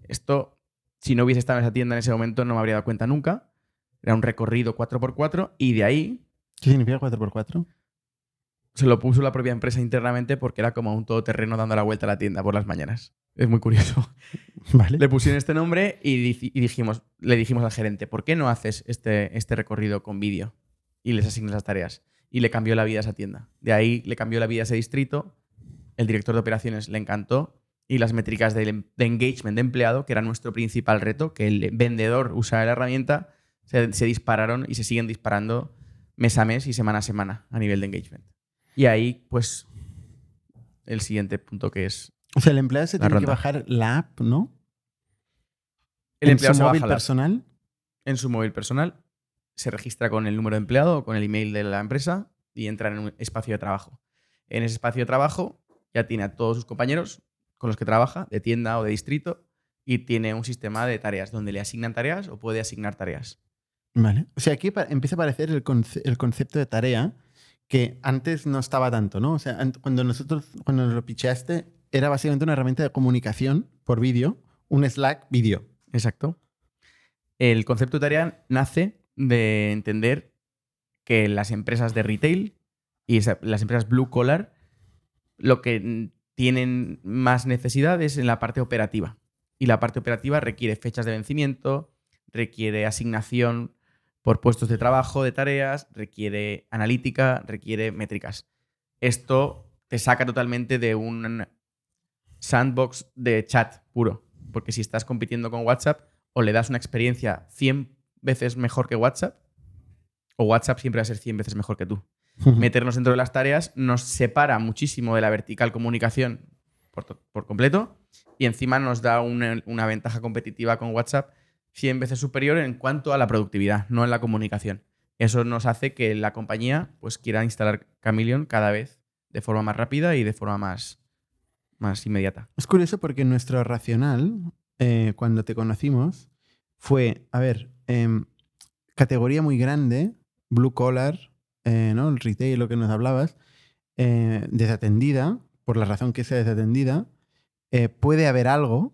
Esto, si no hubiese estado en esa tienda en ese momento, no me habría dado cuenta nunca. Era un recorrido 4x4 y de ahí ¿Qué significa 4x4? se lo puso la propia empresa internamente porque era como un todoterreno dando la vuelta a la tienda por las mañanas. Es muy curioso. *laughs* Vale. Le pusieron este nombre y, dijimos, le dijimos al gerente, ¿por qué no haces este, este recorrido con vídeo? Y les asignas las tareas. Y le cambió la vida a esa tienda. De ahí le cambió la vida a ese distrito. El director de operaciones le encantó. Y las métricas de, de engagement de empleado, que era nuestro principal reto, que el vendedor usara la herramienta, se, se dispararon y se siguen disparando mes a mes y semana a semana a nivel de engagement. Y ahí, pues, el siguiente punto que es O sea, el empleado se tiene que bajar la app, ¿no? el en empleado su se móvil baja la app. personal. en su móvil personal, se registra con el número de empleado o con el email de la empresa y entra en un espacio de trabajo. En ese espacio de trabajo ya tiene a todos sus compañeros con los que trabaja, de tienda o de distrito, y tiene un sistema de tareas donde le asignan tareas o puede asignar tareas. Vale. O sea, aquí empieza a aparecer el, conce- el concepto de tarea que antes no estaba tanto, ¿no? O sea, cuando nosotros, cuando nos lo picheaste, era básicamente una herramienta de comunicación por vídeo, un Slack vídeo. Exacto. El concepto de tarea nace de entender que las empresas de retail y las empresas blue collar lo que tienen más necesidad es en la parte operativa. Y la parte operativa requiere fechas de vencimiento, requiere asignación por puestos de trabajo, de tareas, requiere analítica, requiere métricas. Esto te saca totalmente de un sandbox de chat puro. Porque si estás compitiendo con WhatsApp, o le das una experiencia 100 veces mejor que WhatsApp, o WhatsApp siempre va a ser 100 veces mejor que tú. Meternos dentro de las tareas nos separa muchísimo de la vertical comunicación por, to- por completo y encima nos da una, una ventaja competitiva con WhatsApp 100 veces superior en cuanto a la productividad, no en la comunicación. Eso nos hace que la compañía pues, quiera instalar Chameleon cada vez de forma más rápida y de forma más, más inmediata. Es curioso porque nuestro racional, eh, cuando te conocimos, fue, a ver, em, categoría muy grande, blue collar, eh, ¿no? El retail, lo que nos hablabas, eh, desatendida, por la razón que sea desatendida, puede haber algo,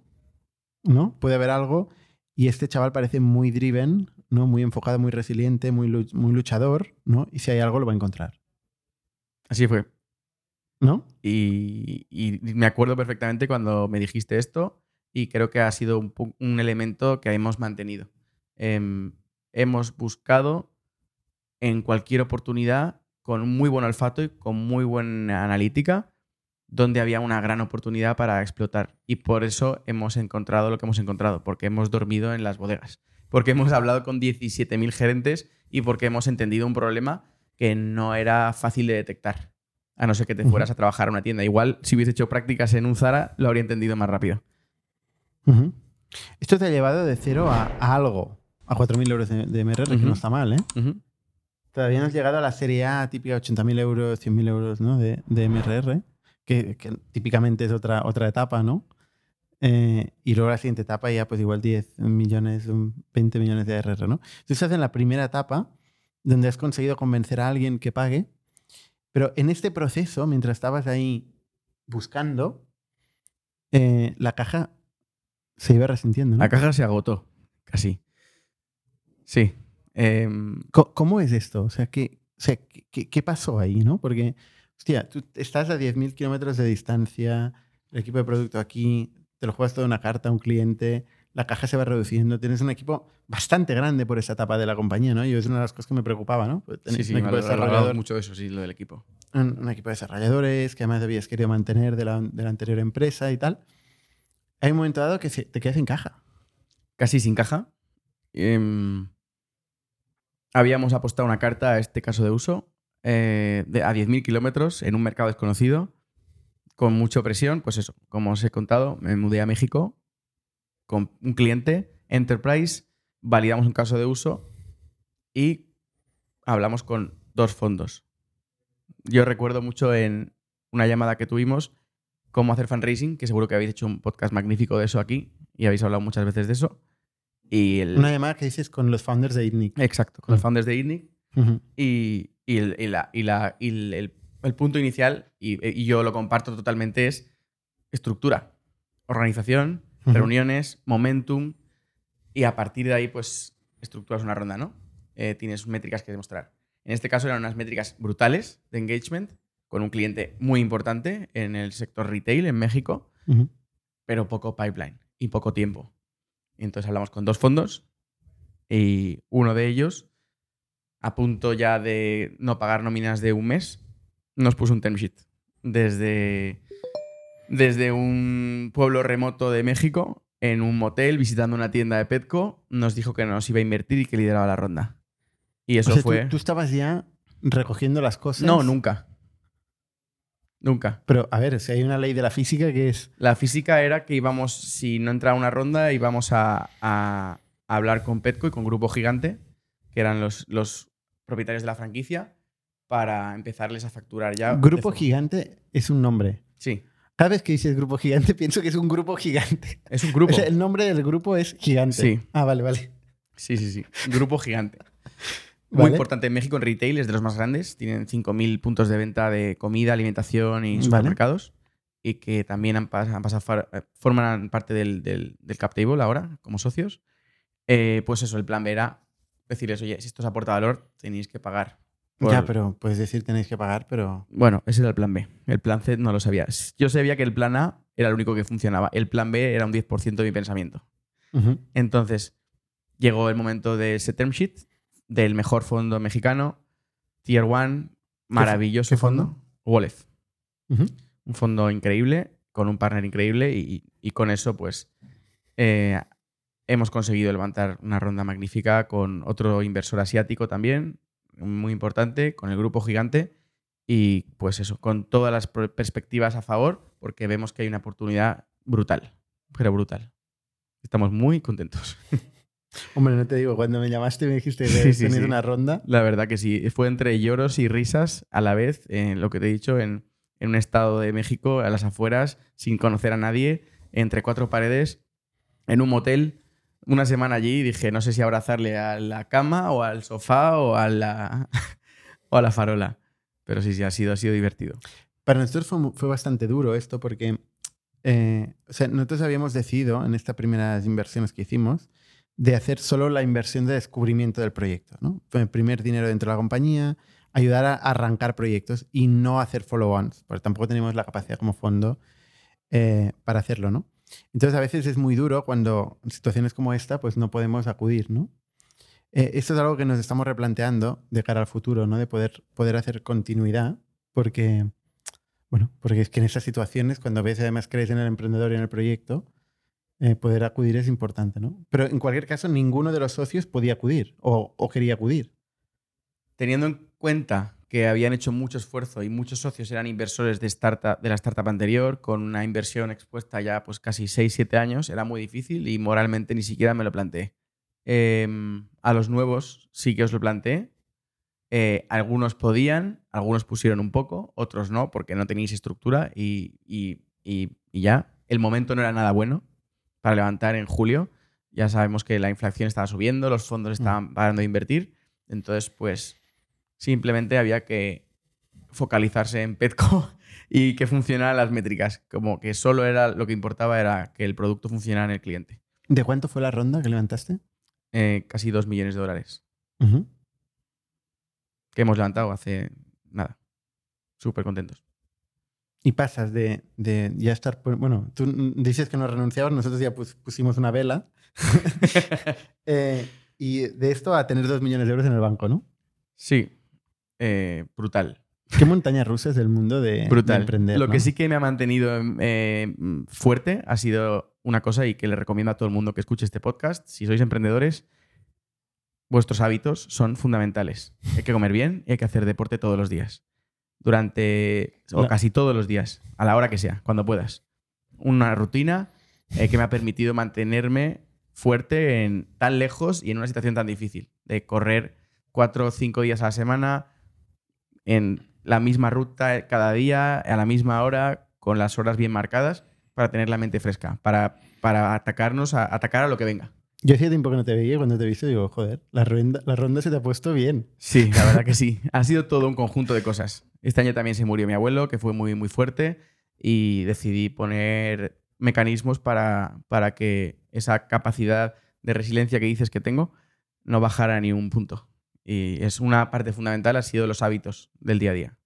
¿no? Puede haber algo, y este chaval parece muy driven, ¿no? Muy enfocado, muy resiliente, muy, muy luchador, ¿no? Y si hay algo, lo va a encontrar, Así fue. ¿no? Y, y me acuerdo perfectamente cuando me dijiste esto y creo que ha sido un, un elemento que hemos mantenido. Em, hemos buscado en cualquier oportunidad con muy buen olfato y con muy buena analítica donde había una gran oportunidad para explotar. Y por eso hemos encontrado lo que hemos encontrado, porque hemos dormido en las bodegas, porque hemos hablado con 17.000 gerentes y porque hemos entendido un problema que no era fácil de detectar. A no ser que te fueras a trabajar a una tienda. Igual, si hubiese hecho prácticas en un Zara, lo habría entendido más rápido. Esto te ha llevado de cero a, a algo, a 4.000 euros de, de MRR, que no está mal, ¿eh? Todavía no has llegado a la serie A típica 80.000 euros, 100.000 euros ¿no? de, de MRR, que, que típicamente es otra, otra etapa, ¿no? Eh, y luego la siguiente etapa ya pues igual 10 millones, un 20 millones de ARR, ¿no? Tú estás en la primera etapa donde has conseguido convencer a alguien que pague, pero en este proceso, mientras estabas ahí buscando, eh, la caja se iba resintiendo, ¿no? La caja se agotó, casi. Sí. Em, ¿Cómo es esto? O sea, ¿qué, o sea, ¿qué- qué, qué pasó ahí, no? Porque, hostia, tú estás a 10.000 kilómetros de distancia, el equipo de producto aquí, te lo juegas toda una carta a un cliente, la caja se va reduciendo, tienes un equipo bastante grande por esa etapa de la compañía, ¿no? Yo es una de las cosas que me preocupaba, ¿no? Pues sí, sí, un equipo desarrollador- mucho eso, sí, lo del equipo. un, un equipo de desarrolladores que además habías querido mantener de la, de la anterior empresa y tal. Hay un momento dado que te quedas sin caja. Casi sin caja. Em, habíamos apostado una carta a este caso de uso eh, de, a 10.000 kilómetros en un mercado desconocido, con mucha presión. Pues eso, como os he contado, me mudé a México con un cliente, Enterprise, validamos un caso de uso y hablamos con dos fondos. Yo recuerdo mucho en una llamada que tuvimos cómo hacer fundraising, que seguro que habéis hecho un podcast magnífico de eso aquí y habéis hablado muchas veces de eso. Y el, Una llamada que dices con los founders de ITNIC. Exacto, con los Mm. founders de ITNIC y, y el, y la- y la- y el- el- el punto inicial, y, y yo lo comparto totalmente, es estructura, organización, reuniones, momentum, y a partir de ahí, pues, estructuras una ronda, ¿no? Eh, tienes métricas que demostrar. En este caso eran unas métricas brutales de engagement con un cliente muy importante en el sector retail en México, pero poco pipeline y poco tiempo. Y entonces hablamos con dos fondos y uno de ellos, a punto ya de no pagar nóminas de un mes, nos puso un term sheet desde, desde un pueblo remoto de México, en un motel, visitando una tienda de Petco, nos dijo que nos iba a invertir y que lideraba la ronda. Y eso O sea, fue... tú, tú estabas ya recogiendo las cosas. No, nunca. Nunca. Pero, a ver, si hay una ley de la física que es. La física era que íbamos, si no entraba una ronda, íbamos a, a- a hablar con Petco y con Grupo Gigante, que eran los, los propietarios de la franquicia, para empezarles a facturar ya. Grupo gigante es un nombre. Sí, Cada vez que dices grupo gigante, *laughs* pienso que es un grupo gigante. es un grupo. O sea, el nombre del grupo es gigante. Sí. Ah, vale, vale. Sí, sí, sí. Grupo Gigante. Muy Vale. importante en México en retail, es de los más grandes. Tienen 5.000 puntos de venta de comida, alimentación y Vale. supermercados. Y que también han, pas- han pasado, forman parte del, del, del cap table ahora, como socios. Eh, pues eso, el plan B era decirles, oye, si esto os aporta valor, tenéis que pagar. por- Ya, pero puedes decir tenéis que pagar, pero. Bueno, ese era el plan B. El plan C no lo sabía. Yo sabía que el plan A era el único que funcionaba. El plan B era un 10% de mi pensamiento. Entonces, llegó el momento de ese term sheet del mejor fondo mexicano, Tier 1, maravilloso qué fondo? Wolef. Ujú. Un fondo increíble, con un partner increíble y, y con eso, pues, eh, hemos conseguido levantar una ronda magnífica con otro inversor asiático también, muy importante, con el grupo gigante y, pues eso, con todas las perspectivas a favor, porque vemos que hay una oportunidad brutal, pero brutal. Estamos muy contentos. *laughs* Hombre, no te digo, cuando me llamaste me dijiste que Sí, sí, tenías sí. una ronda. La verdad que sí. Fue entre lloros y risas a la vez, en lo que te he dicho, en, en un estado de México, a las afueras, sin conocer a nadie, entre cuatro paredes, en un motel, una semana allí, y dije, no sé si abrazarle a la cama o al sofá o a la, *laughs* o a la farola. Pero sí, sí, ha sido, ha sido divertido. Para nosotros fue, bastante duro esto porque eh, nosotros habíamos decidido en estas primeras inversiones que hicimos de hacer solo la inversión de descubrimiento del proyecto. ¿no? El primer dinero dentro de la compañía, ayudar a arrancar proyectos y no hacer follow-ons, porque tampoco tenemos la capacidad como fondo eh, para hacerlo. ¿no? Entonces a veces es muy duro cuando en situaciones como esta pues no podemos acudir. ¿no? Eh, esto es algo que nos estamos replanteando de cara al futuro, ¿no? de poder, poder hacer continuidad, porque... Bueno, porque es que en esas situaciones, cuando ves además crees en el emprendedor y en el proyecto, eh, poder acudir es importante, ¿no? Pero en cualquier caso, ninguno de los socios podía acudir o, o quería acudir. Teniendo en cuenta que habían hecho mucho esfuerzo y muchos socios eran inversores de, startup, de la startup anterior, con una inversión expuesta ya pues casi 6-7 años, era muy difícil y moralmente ni siquiera me lo planteé. Em, a los nuevos sí que os lo planteé. Eh, algunos podían, algunos pusieron un poco, otros no, porque no tenéis estructura y, y- y- y ya. El momento no era nada bueno para levantar en julio. Ya sabemos que la inflación estaba subiendo, los fondos estaban parando de invertir. Entonces, pues simplemente había que focalizarse en Petco *laughs* y que funcionaran las métricas. Como que solo era lo que importaba era que el producto funcionara en el cliente. ¿De cuánto fue la ronda que levantaste? eh, casi 2 millones de dólares que hemos levantado hace nada. Súper contentos. Y pasas de, de ya estar. por- Bueno, tú dices que no renunciabas, nosotros ya pus- pusimos una vela. *laughs* *laughs* Eh, y de esto a tener dos millones de euros en el banco, ¿no? Sí, eh, brutal. Qué montaña rusa es del mundo de, de Brutal. emprender. Lo ¿no? que sí que me ha mantenido eh, fuerte ha sido una cosa y que le recomiendo a todo el mundo que escuche este podcast. Si sois emprendedores, vuestros hábitos son fundamentales. Hay que comer bien y hay que hacer deporte todos los días. Durante, o casi todos los días, a la hora que sea, cuando puedas. Una rutina eh, que me ha permitido mantenerme fuerte en tan lejos y en una situación tan difícil. De correr cuatro o cinco días a la semana, en la misma ruta cada día, a la misma hora, con las horas bien marcadas, para tener la mente fresca, para, para atacarnos, a, atacar a lo que venga. Yo hacía tiempo que no te veía y cuando te he visto digo, joder, la ronda, la ronda se te ha puesto bien. Sí, la verdad que sí. *laughs* Ha sido todo un conjunto de cosas. Este año también se murió mi abuelo, que fue muy, muy fuerte, y decidí poner mecanismos para, para que esa capacidad de resiliencia que dices que tengo no bajara ni un punto. Y es una parte fundamental, ha sido los hábitos del día a día.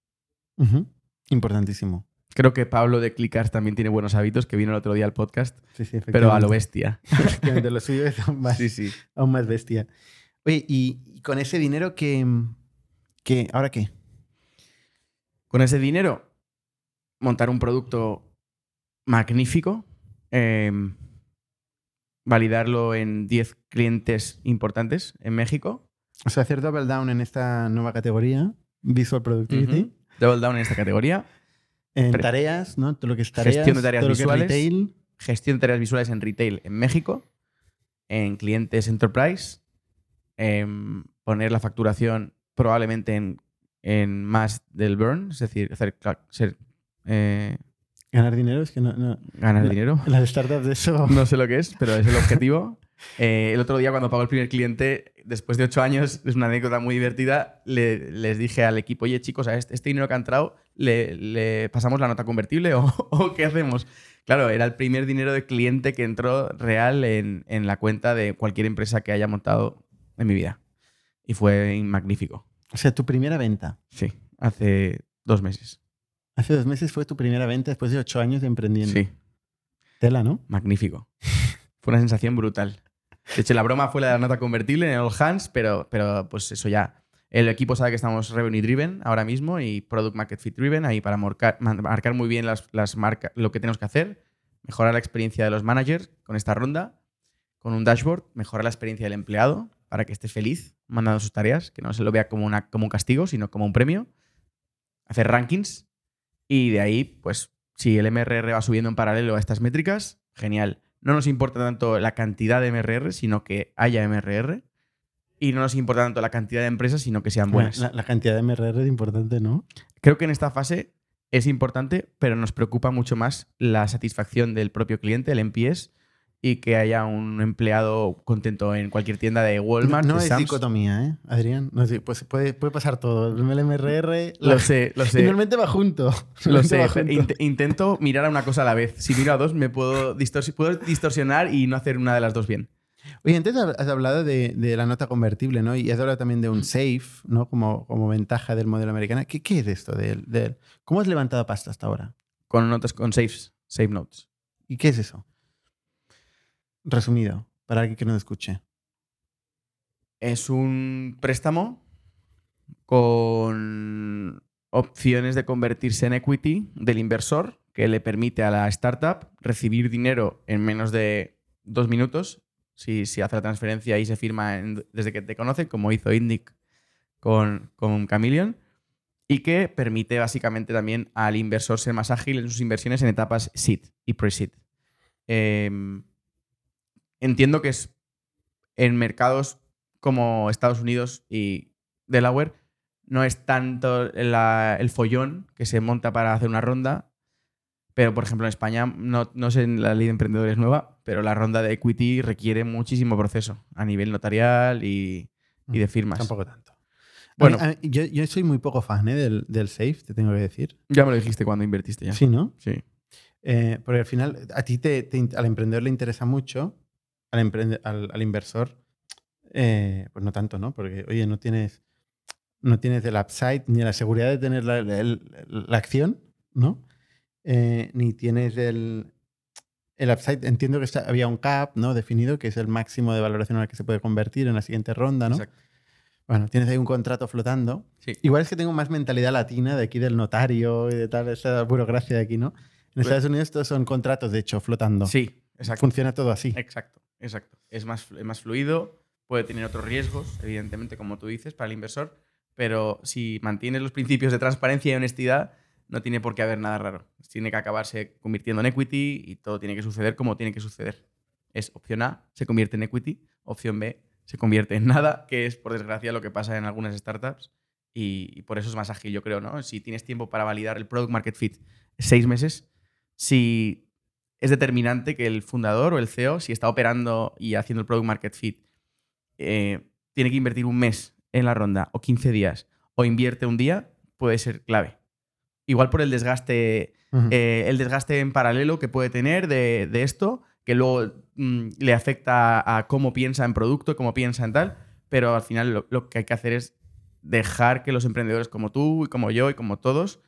Ujú. Importantísimo. Creo que Pablo de Clickars también tiene buenos hábitos, que vino el otro día al podcast, Sí, sí, pero a lo bestia. *laughs* Efectivamente, lo suyo es aún más, Sí, sí. aún más bestia. Oye, y, y con ese dinero que, que. ¿Ahora qué? Con ese dinero, montar un producto magnífico, eh, validarlo en 10 clientes importantes en México, O sea, hacer double down en esta nueva categoría, Visual Productivity, double down en esta categoría, en Pre- tareas, ¿no? Todo lo que es tareas, Gestión de tareas todo lo que es visuales. retail. gestión de tareas visuales en retail en México, en clientes enterprise, em, poner la facturación probablemente en, en más del burn, es decir, hacer, ser, eh, Ganar dinero, es que no. no- ganar La- dinero. Las startups de eso. *laughs* No sé lo que es, pero es el objetivo. Eh, el otro día, cuando pagó el primer cliente, después de ocho años, es una anécdota muy divertida, le- les dije al equipo, oye chicos, a este, este dinero que ha entrado, ¿le, le pasamos la nota convertible o, *laughs* o qué hacemos? Claro, era el primer dinero de cliente que entró real en, en la cuenta de cualquier empresa que haya montado en mi vida. Y fue magnífico. O sea, tu primera venta. Sí, hace dos meses. Hace dos meses fue tu primera venta después de ocho años de emprendiendo. Sí, Tela, ¿no? magnífico. *laughs* Fue una sensación brutal. De hecho, la broma fue la de la nota convertible en el All Hands, pero, pero pues eso ya. El equipo sabe que estamos revenue driven ahora mismo y product market fit driven ahí para marcar, marcar muy bien las, las marcas, lo que tenemos que hacer, mejorar la experiencia de los managers con esta ronda, con un dashboard, mejorar la experiencia del empleado para que esté feliz mandando sus tareas, que no se lo vea como, una, como un castigo, sino como un premio, hacer rankings y de ahí, pues si el MRR va subiendo en paralelo a estas métricas, genial. No nos importa tanto la cantidad de MRR, sino que haya MRR. Y no nos importa tanto la cantidad de empresas, sino que sean buenas. La, la cantidad de MRR es importante, ¿no? Creo que en esta fase es importante, pero nos preocupa mucho más la satisfacción del propio cliente, el NPS, y que haya un empleado contento en cualquier tienda de Walmart. no de es Sam's. dicotomía, ¿eh, Adrián? No es- pues puede, puede pasar todo. El MRR. Lo la- sé, lo *laughs* sé. Normalmente va junto. Lo sé, junto. intento mirar a una cosa a la vez. Si miro a dos, me puedo, distorsi- puedo distorsionar y no hacer una de las dos bien. Oye, antes has hablado de, de la nota convertible, ¿no? Y has hablado también de un safe, ¿no? Como, como ventaja del modelo americano. ¿Qué, qué es esto? Del, del- ¿Cómo has levantado pasta hasta ahora? Con notas, con saves, save notes. ¿Y qué es eso? Resumido, para alguien que no lo escuche. Es un préstamo con opciones de convertirse en equity del inversor que le permite a la startup recibir dinero en menos de dos minutos si, si hace la transferencia y se firma desde que te conoce, como hizo Indic con, con Chameleon, y que permite básicamente también al inversor ser más ágil en sus inversiones en etapas seed y pre-seed. Em, entiendo que es en mercados como Estados Unidos y Delaware no es tanto la- el follón que se monta para hacer una ronda, pero por ejemplo en España, no, no sé la ley de emprendedores nueva, pero la ronda de equity requiere muchísimo proceso a nivel notarial y, y de firmas. Tampoco tanto. Bueno. Yo, yo soy muy poco fan ¿eh? del, del safe, te tengo que decir. Ya me lo dijiste cuando invertiste ya. Sí, ¿no? Sí. Eh, porque al final, a ti te, al emprendedor le interesa mucho, al, al, al inversor, eh, pues no tanto, ¿no? Porque, oye, no tienes, no tienes el upside ni la seguridad de tener la, el- la acción, ¿no? Eh, ni tienes el, el upside. Entiendo que está- había un cap, ¿no? Definido, que es el máximo de valoración al que se puede convertir en la siguiente ronda, ¿no? Exacto. Bueno, tienes ahí un contrato flotando. Sí. Igual es que tengo más mentalidad latina de aquí del notario y de tal, esa burocracia de aquí, ¿no? En Pues- Estados Unidos estos son contratos, de hecho, flotando. Sí, exacto. Funciona todo así. Exacto, exacto. Es más, es más fluido, puede tener otros riesgos, evidentemente, como tú dices, para el inversor, pero si mantienes los principios de transparencia y honestidad, no tiene por qué haber nada raro. Tiene que acabarse convirtiendo en equity y todo tiene que suceder como tiene que suceder. Es opción A, se convierte en equity, opción B, se convierte en nada, que es por desgracia lo que pasa en algunas startups y, por eso es más ágil, yo creo, ¿no? Si tienes tiempo para validar el product market fit seis meses, si es determinante que el fundador o el CEO, si está operando y haciendo el product market fit, eh, tiene que invertir un mes en la ronda o 15 días o invierte un día, puede ser clave. Igual por el desgaste, eh, el desgaste en paralelo que puede tener de, de esto, que luego mm, le afecta a cómo piensa en producto, cómo piensa en tal, pero al final lo, lo que hay que hacer es dejar que los emprendedores como tú y como yo y como todos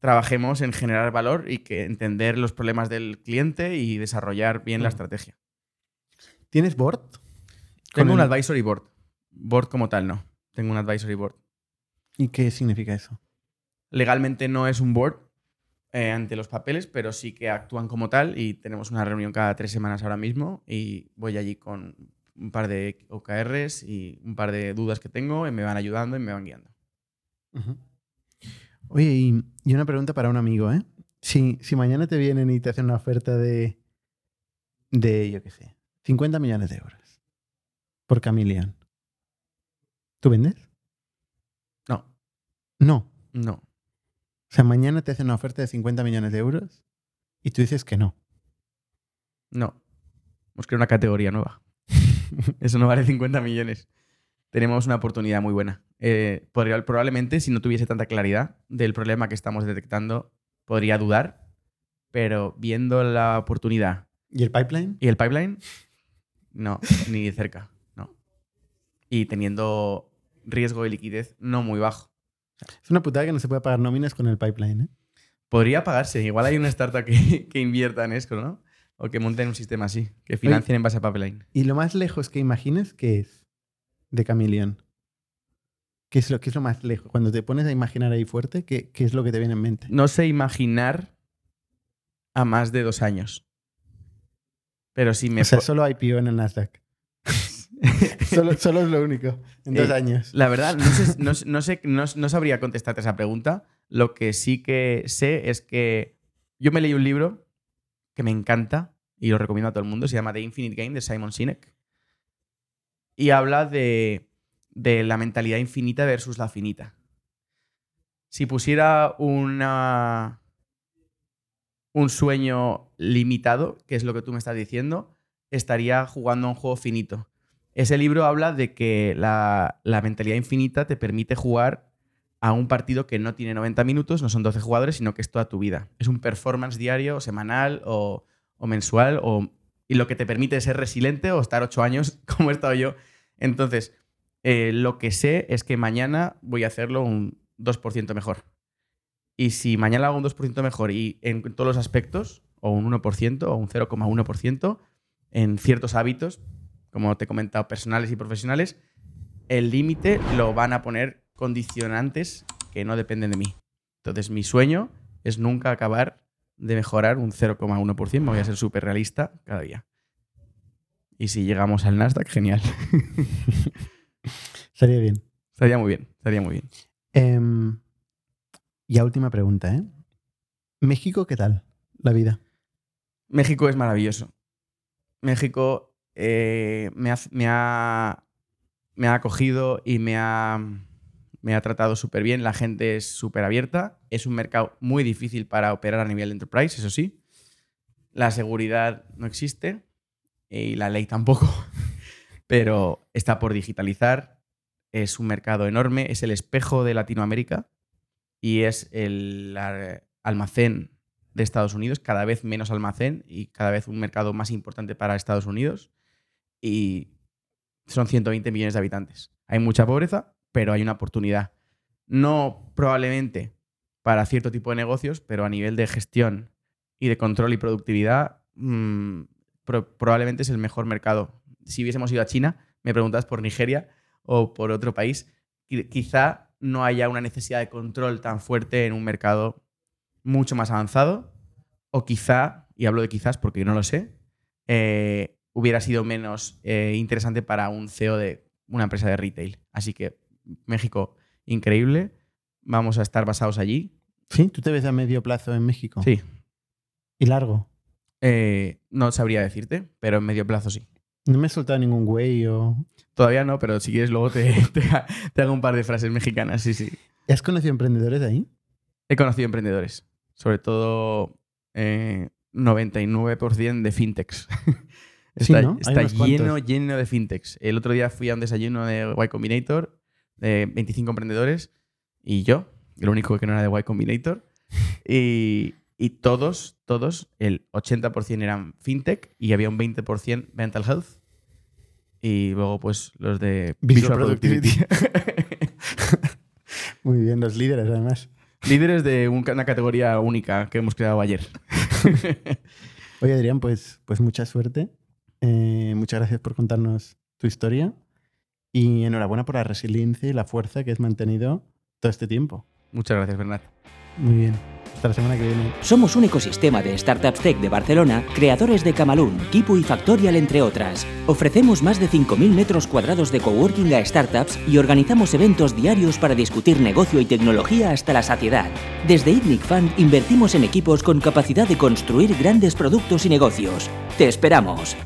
trabajemos en generar valor y que entender los problemas del cliente y desarrollar bien la Ujú. estrategia. ¿Tienes board? Tengo un el- advisory board. Board como tal, no. Tengo un advisory board. ¿Y qué significa eso? Legalmente no es un board eh, ante los papeles, pero sí que actúan como tal y tenemos una reunión cada tres semanas ahora mismo y voy allí con un par de OKRs y un par de dudas que tengo y me van ayudando y me van guiando. Ujú. Oye, y, y una pregunta para un amigo, ¿eh? Si, si mañana te vienen y te hacen una oferta de, de, yo qué sé, 50 millones de euros por Camilion, ¿tú vendes? No, No. no. O sea, mañana te hacen una oferta de 50 millones de euros y tú dices que no. No. Hemos creado una categoría nueva. *laughs* Eso no vale 50 millones. Tenemos una oportunidad muy buena. Eh, podría- probablemente, si no tuviese tanta claridad del problema que estamos detectando, podría dudar, pero viendo la oportunidad ¿Y el pipeline? y el pipeline, no, *laughs* ni de cerca, no. Y teniendo riesgo de liquidez no muy bajo. Es una putada que no se puede pagar nóminas con el pipeline, ¿eh? Podría pagarse. Igual hay una startup que, *laughs* que invierta en esto, ¿no? O que monten un sistema así, que financien en base a pipeline. Y lo más lejos que imagines, ¿qué es de Camilion? ¿Qué es lo, qué es lo más lejos? Cuando te pones a imaginar ahí fuerte, ¿qué, qué es lo que te viene en mente? No sé imaginar a más de dos años. Pero si me... o sea, solo IPO en el Nasdaq. *laughs* solo, solo es lo único. En dos Eh, años. La verdad, no, sé, no, no sé, no sabría contestarte esa pregunta. Lo que sí que sé es que yo me leí un libro que me encanta y lo recomiendo a todo el mundo. Se llama The Infinite Game de Simon Sinek. Y habla de, la mentalidad infinita versus la finita. Si pusiera una, un sueño limitado, que es lo que tú me estás diciendo, estaría jugando a un juego finito. Ese libro habla de que la, mentalidad infinita te permite jugar a un partido que no tiene 90 minutos, no son 12 jugadores, sino que es toda tu vida. Es un performance diario, semanal o mensual, o, y lo que te permite ser resiliente o estar 8 años *laughs* como he estado yo. Entonces, eh, lo que sé es que mañana voy a hacerlo un 2% mejor. Y si mañana hago un 2% mejor y en todos los aspectos, o un 1% o un 0,1%, en ciertos hábitos, como te he comentado, personales y profesionales, el límite lo van a poner condicionantes que no dependen de mí. Entonces, mi sueño es nunca acabar de mejorar un 0,1%. Me voy a ser súper realista cada día. Y si llegamos al Nasdaq, genial. *laughs* Estaría bien. estaría muy bien, estaría muy bien. Ya última pregunta, ¿eh? México, ¿qué tal? La vida. México es maravilloso. México eh, me, ha, me, ha, me ha acogido y me ha, me ha tratado súper bien. La gente es súper abierta. Es un mercado muy difícil para operar a nivel de enterprise, eso sí. La seguridad no existe y la ley tampoco. *laughs* Pero está por digitalizar. Es un mercado enorme. Es el espejo de Latinoamérica y es el almacén de Estados Unidos, cada vez menos almacén y cada vez un mercado más importante para Estados Unidos. Y son 120 millones de habitantes. Hay mucha pobreza, pero hay una oportunidad. No probablemente para cierto tipo de negocios, pero a nivel de gestión y de control y productividad, mm, pro- probablemente es el mejor mercado. Si hubiésemos ido a China, me preguntas por Nigeria o por otro país, qui- quizá no haya una necesidad de control tan fuerte en un mercado mucho más avanzado, o quizá, y hablo de quizás porque no lo sé, eh, hubiera sido menos eh, interesante para un CEO de una empresa de retail. Así que México, increíble. Vamos a estar basados allí. ¿Sí? ¿Tú te ves a medio plazo en México? Sí. ¿Y largo? Eh, no sabría decirte, pero en medio plazo sí. No me he soltado ningún güey o... Todavía no, pero si quieres luego te, *laughs* te, te hago un par de frases mexicanas, sí, sí. ¿Has conocido emprendedores de ahí? He conocido emprendedores, sobre todo eh, 99% de fintechs. *laughs* Sí, está ¿no? Hay está cuantos. lleno, lleno de fintechs. El otro día fui a un desayuno de Y Combinator, de 25 emprendedores, y yo, el único que no era de Y Combinator. *laughs* Y, y todos, todos, el 80% eran fintech y había un 20% mental health. Y luego, pues, los de Visual Productivity. *laughs* Muy bien, los líderes además. Líderes de un- una categoría única que hemos creado ayer. *laughs* Oye, Adrián, pues, pues mucha suerte. Eh, muchas gracias por contarnos tu historia. Y enhorabuena por la resiliencia y la fuerza que has mantenido todo este tiempo. Muchas gracias, Bernat. Muy bien. Hasta la semana que viene. Somos un ecosistema de startups tech de Barcelona, creadores de Camalún, Kipu y Factorial, entre otras. Ofrecemos más de 5.000 metros cuadrados de coworking a startups y organizamos eventos diarios para discutir negocio y tecnología hasta la saciedad. Desde ITNIC Fund invertimos en equipos con capacidad de construir grandes productos y negocios. ¡Te esperamos!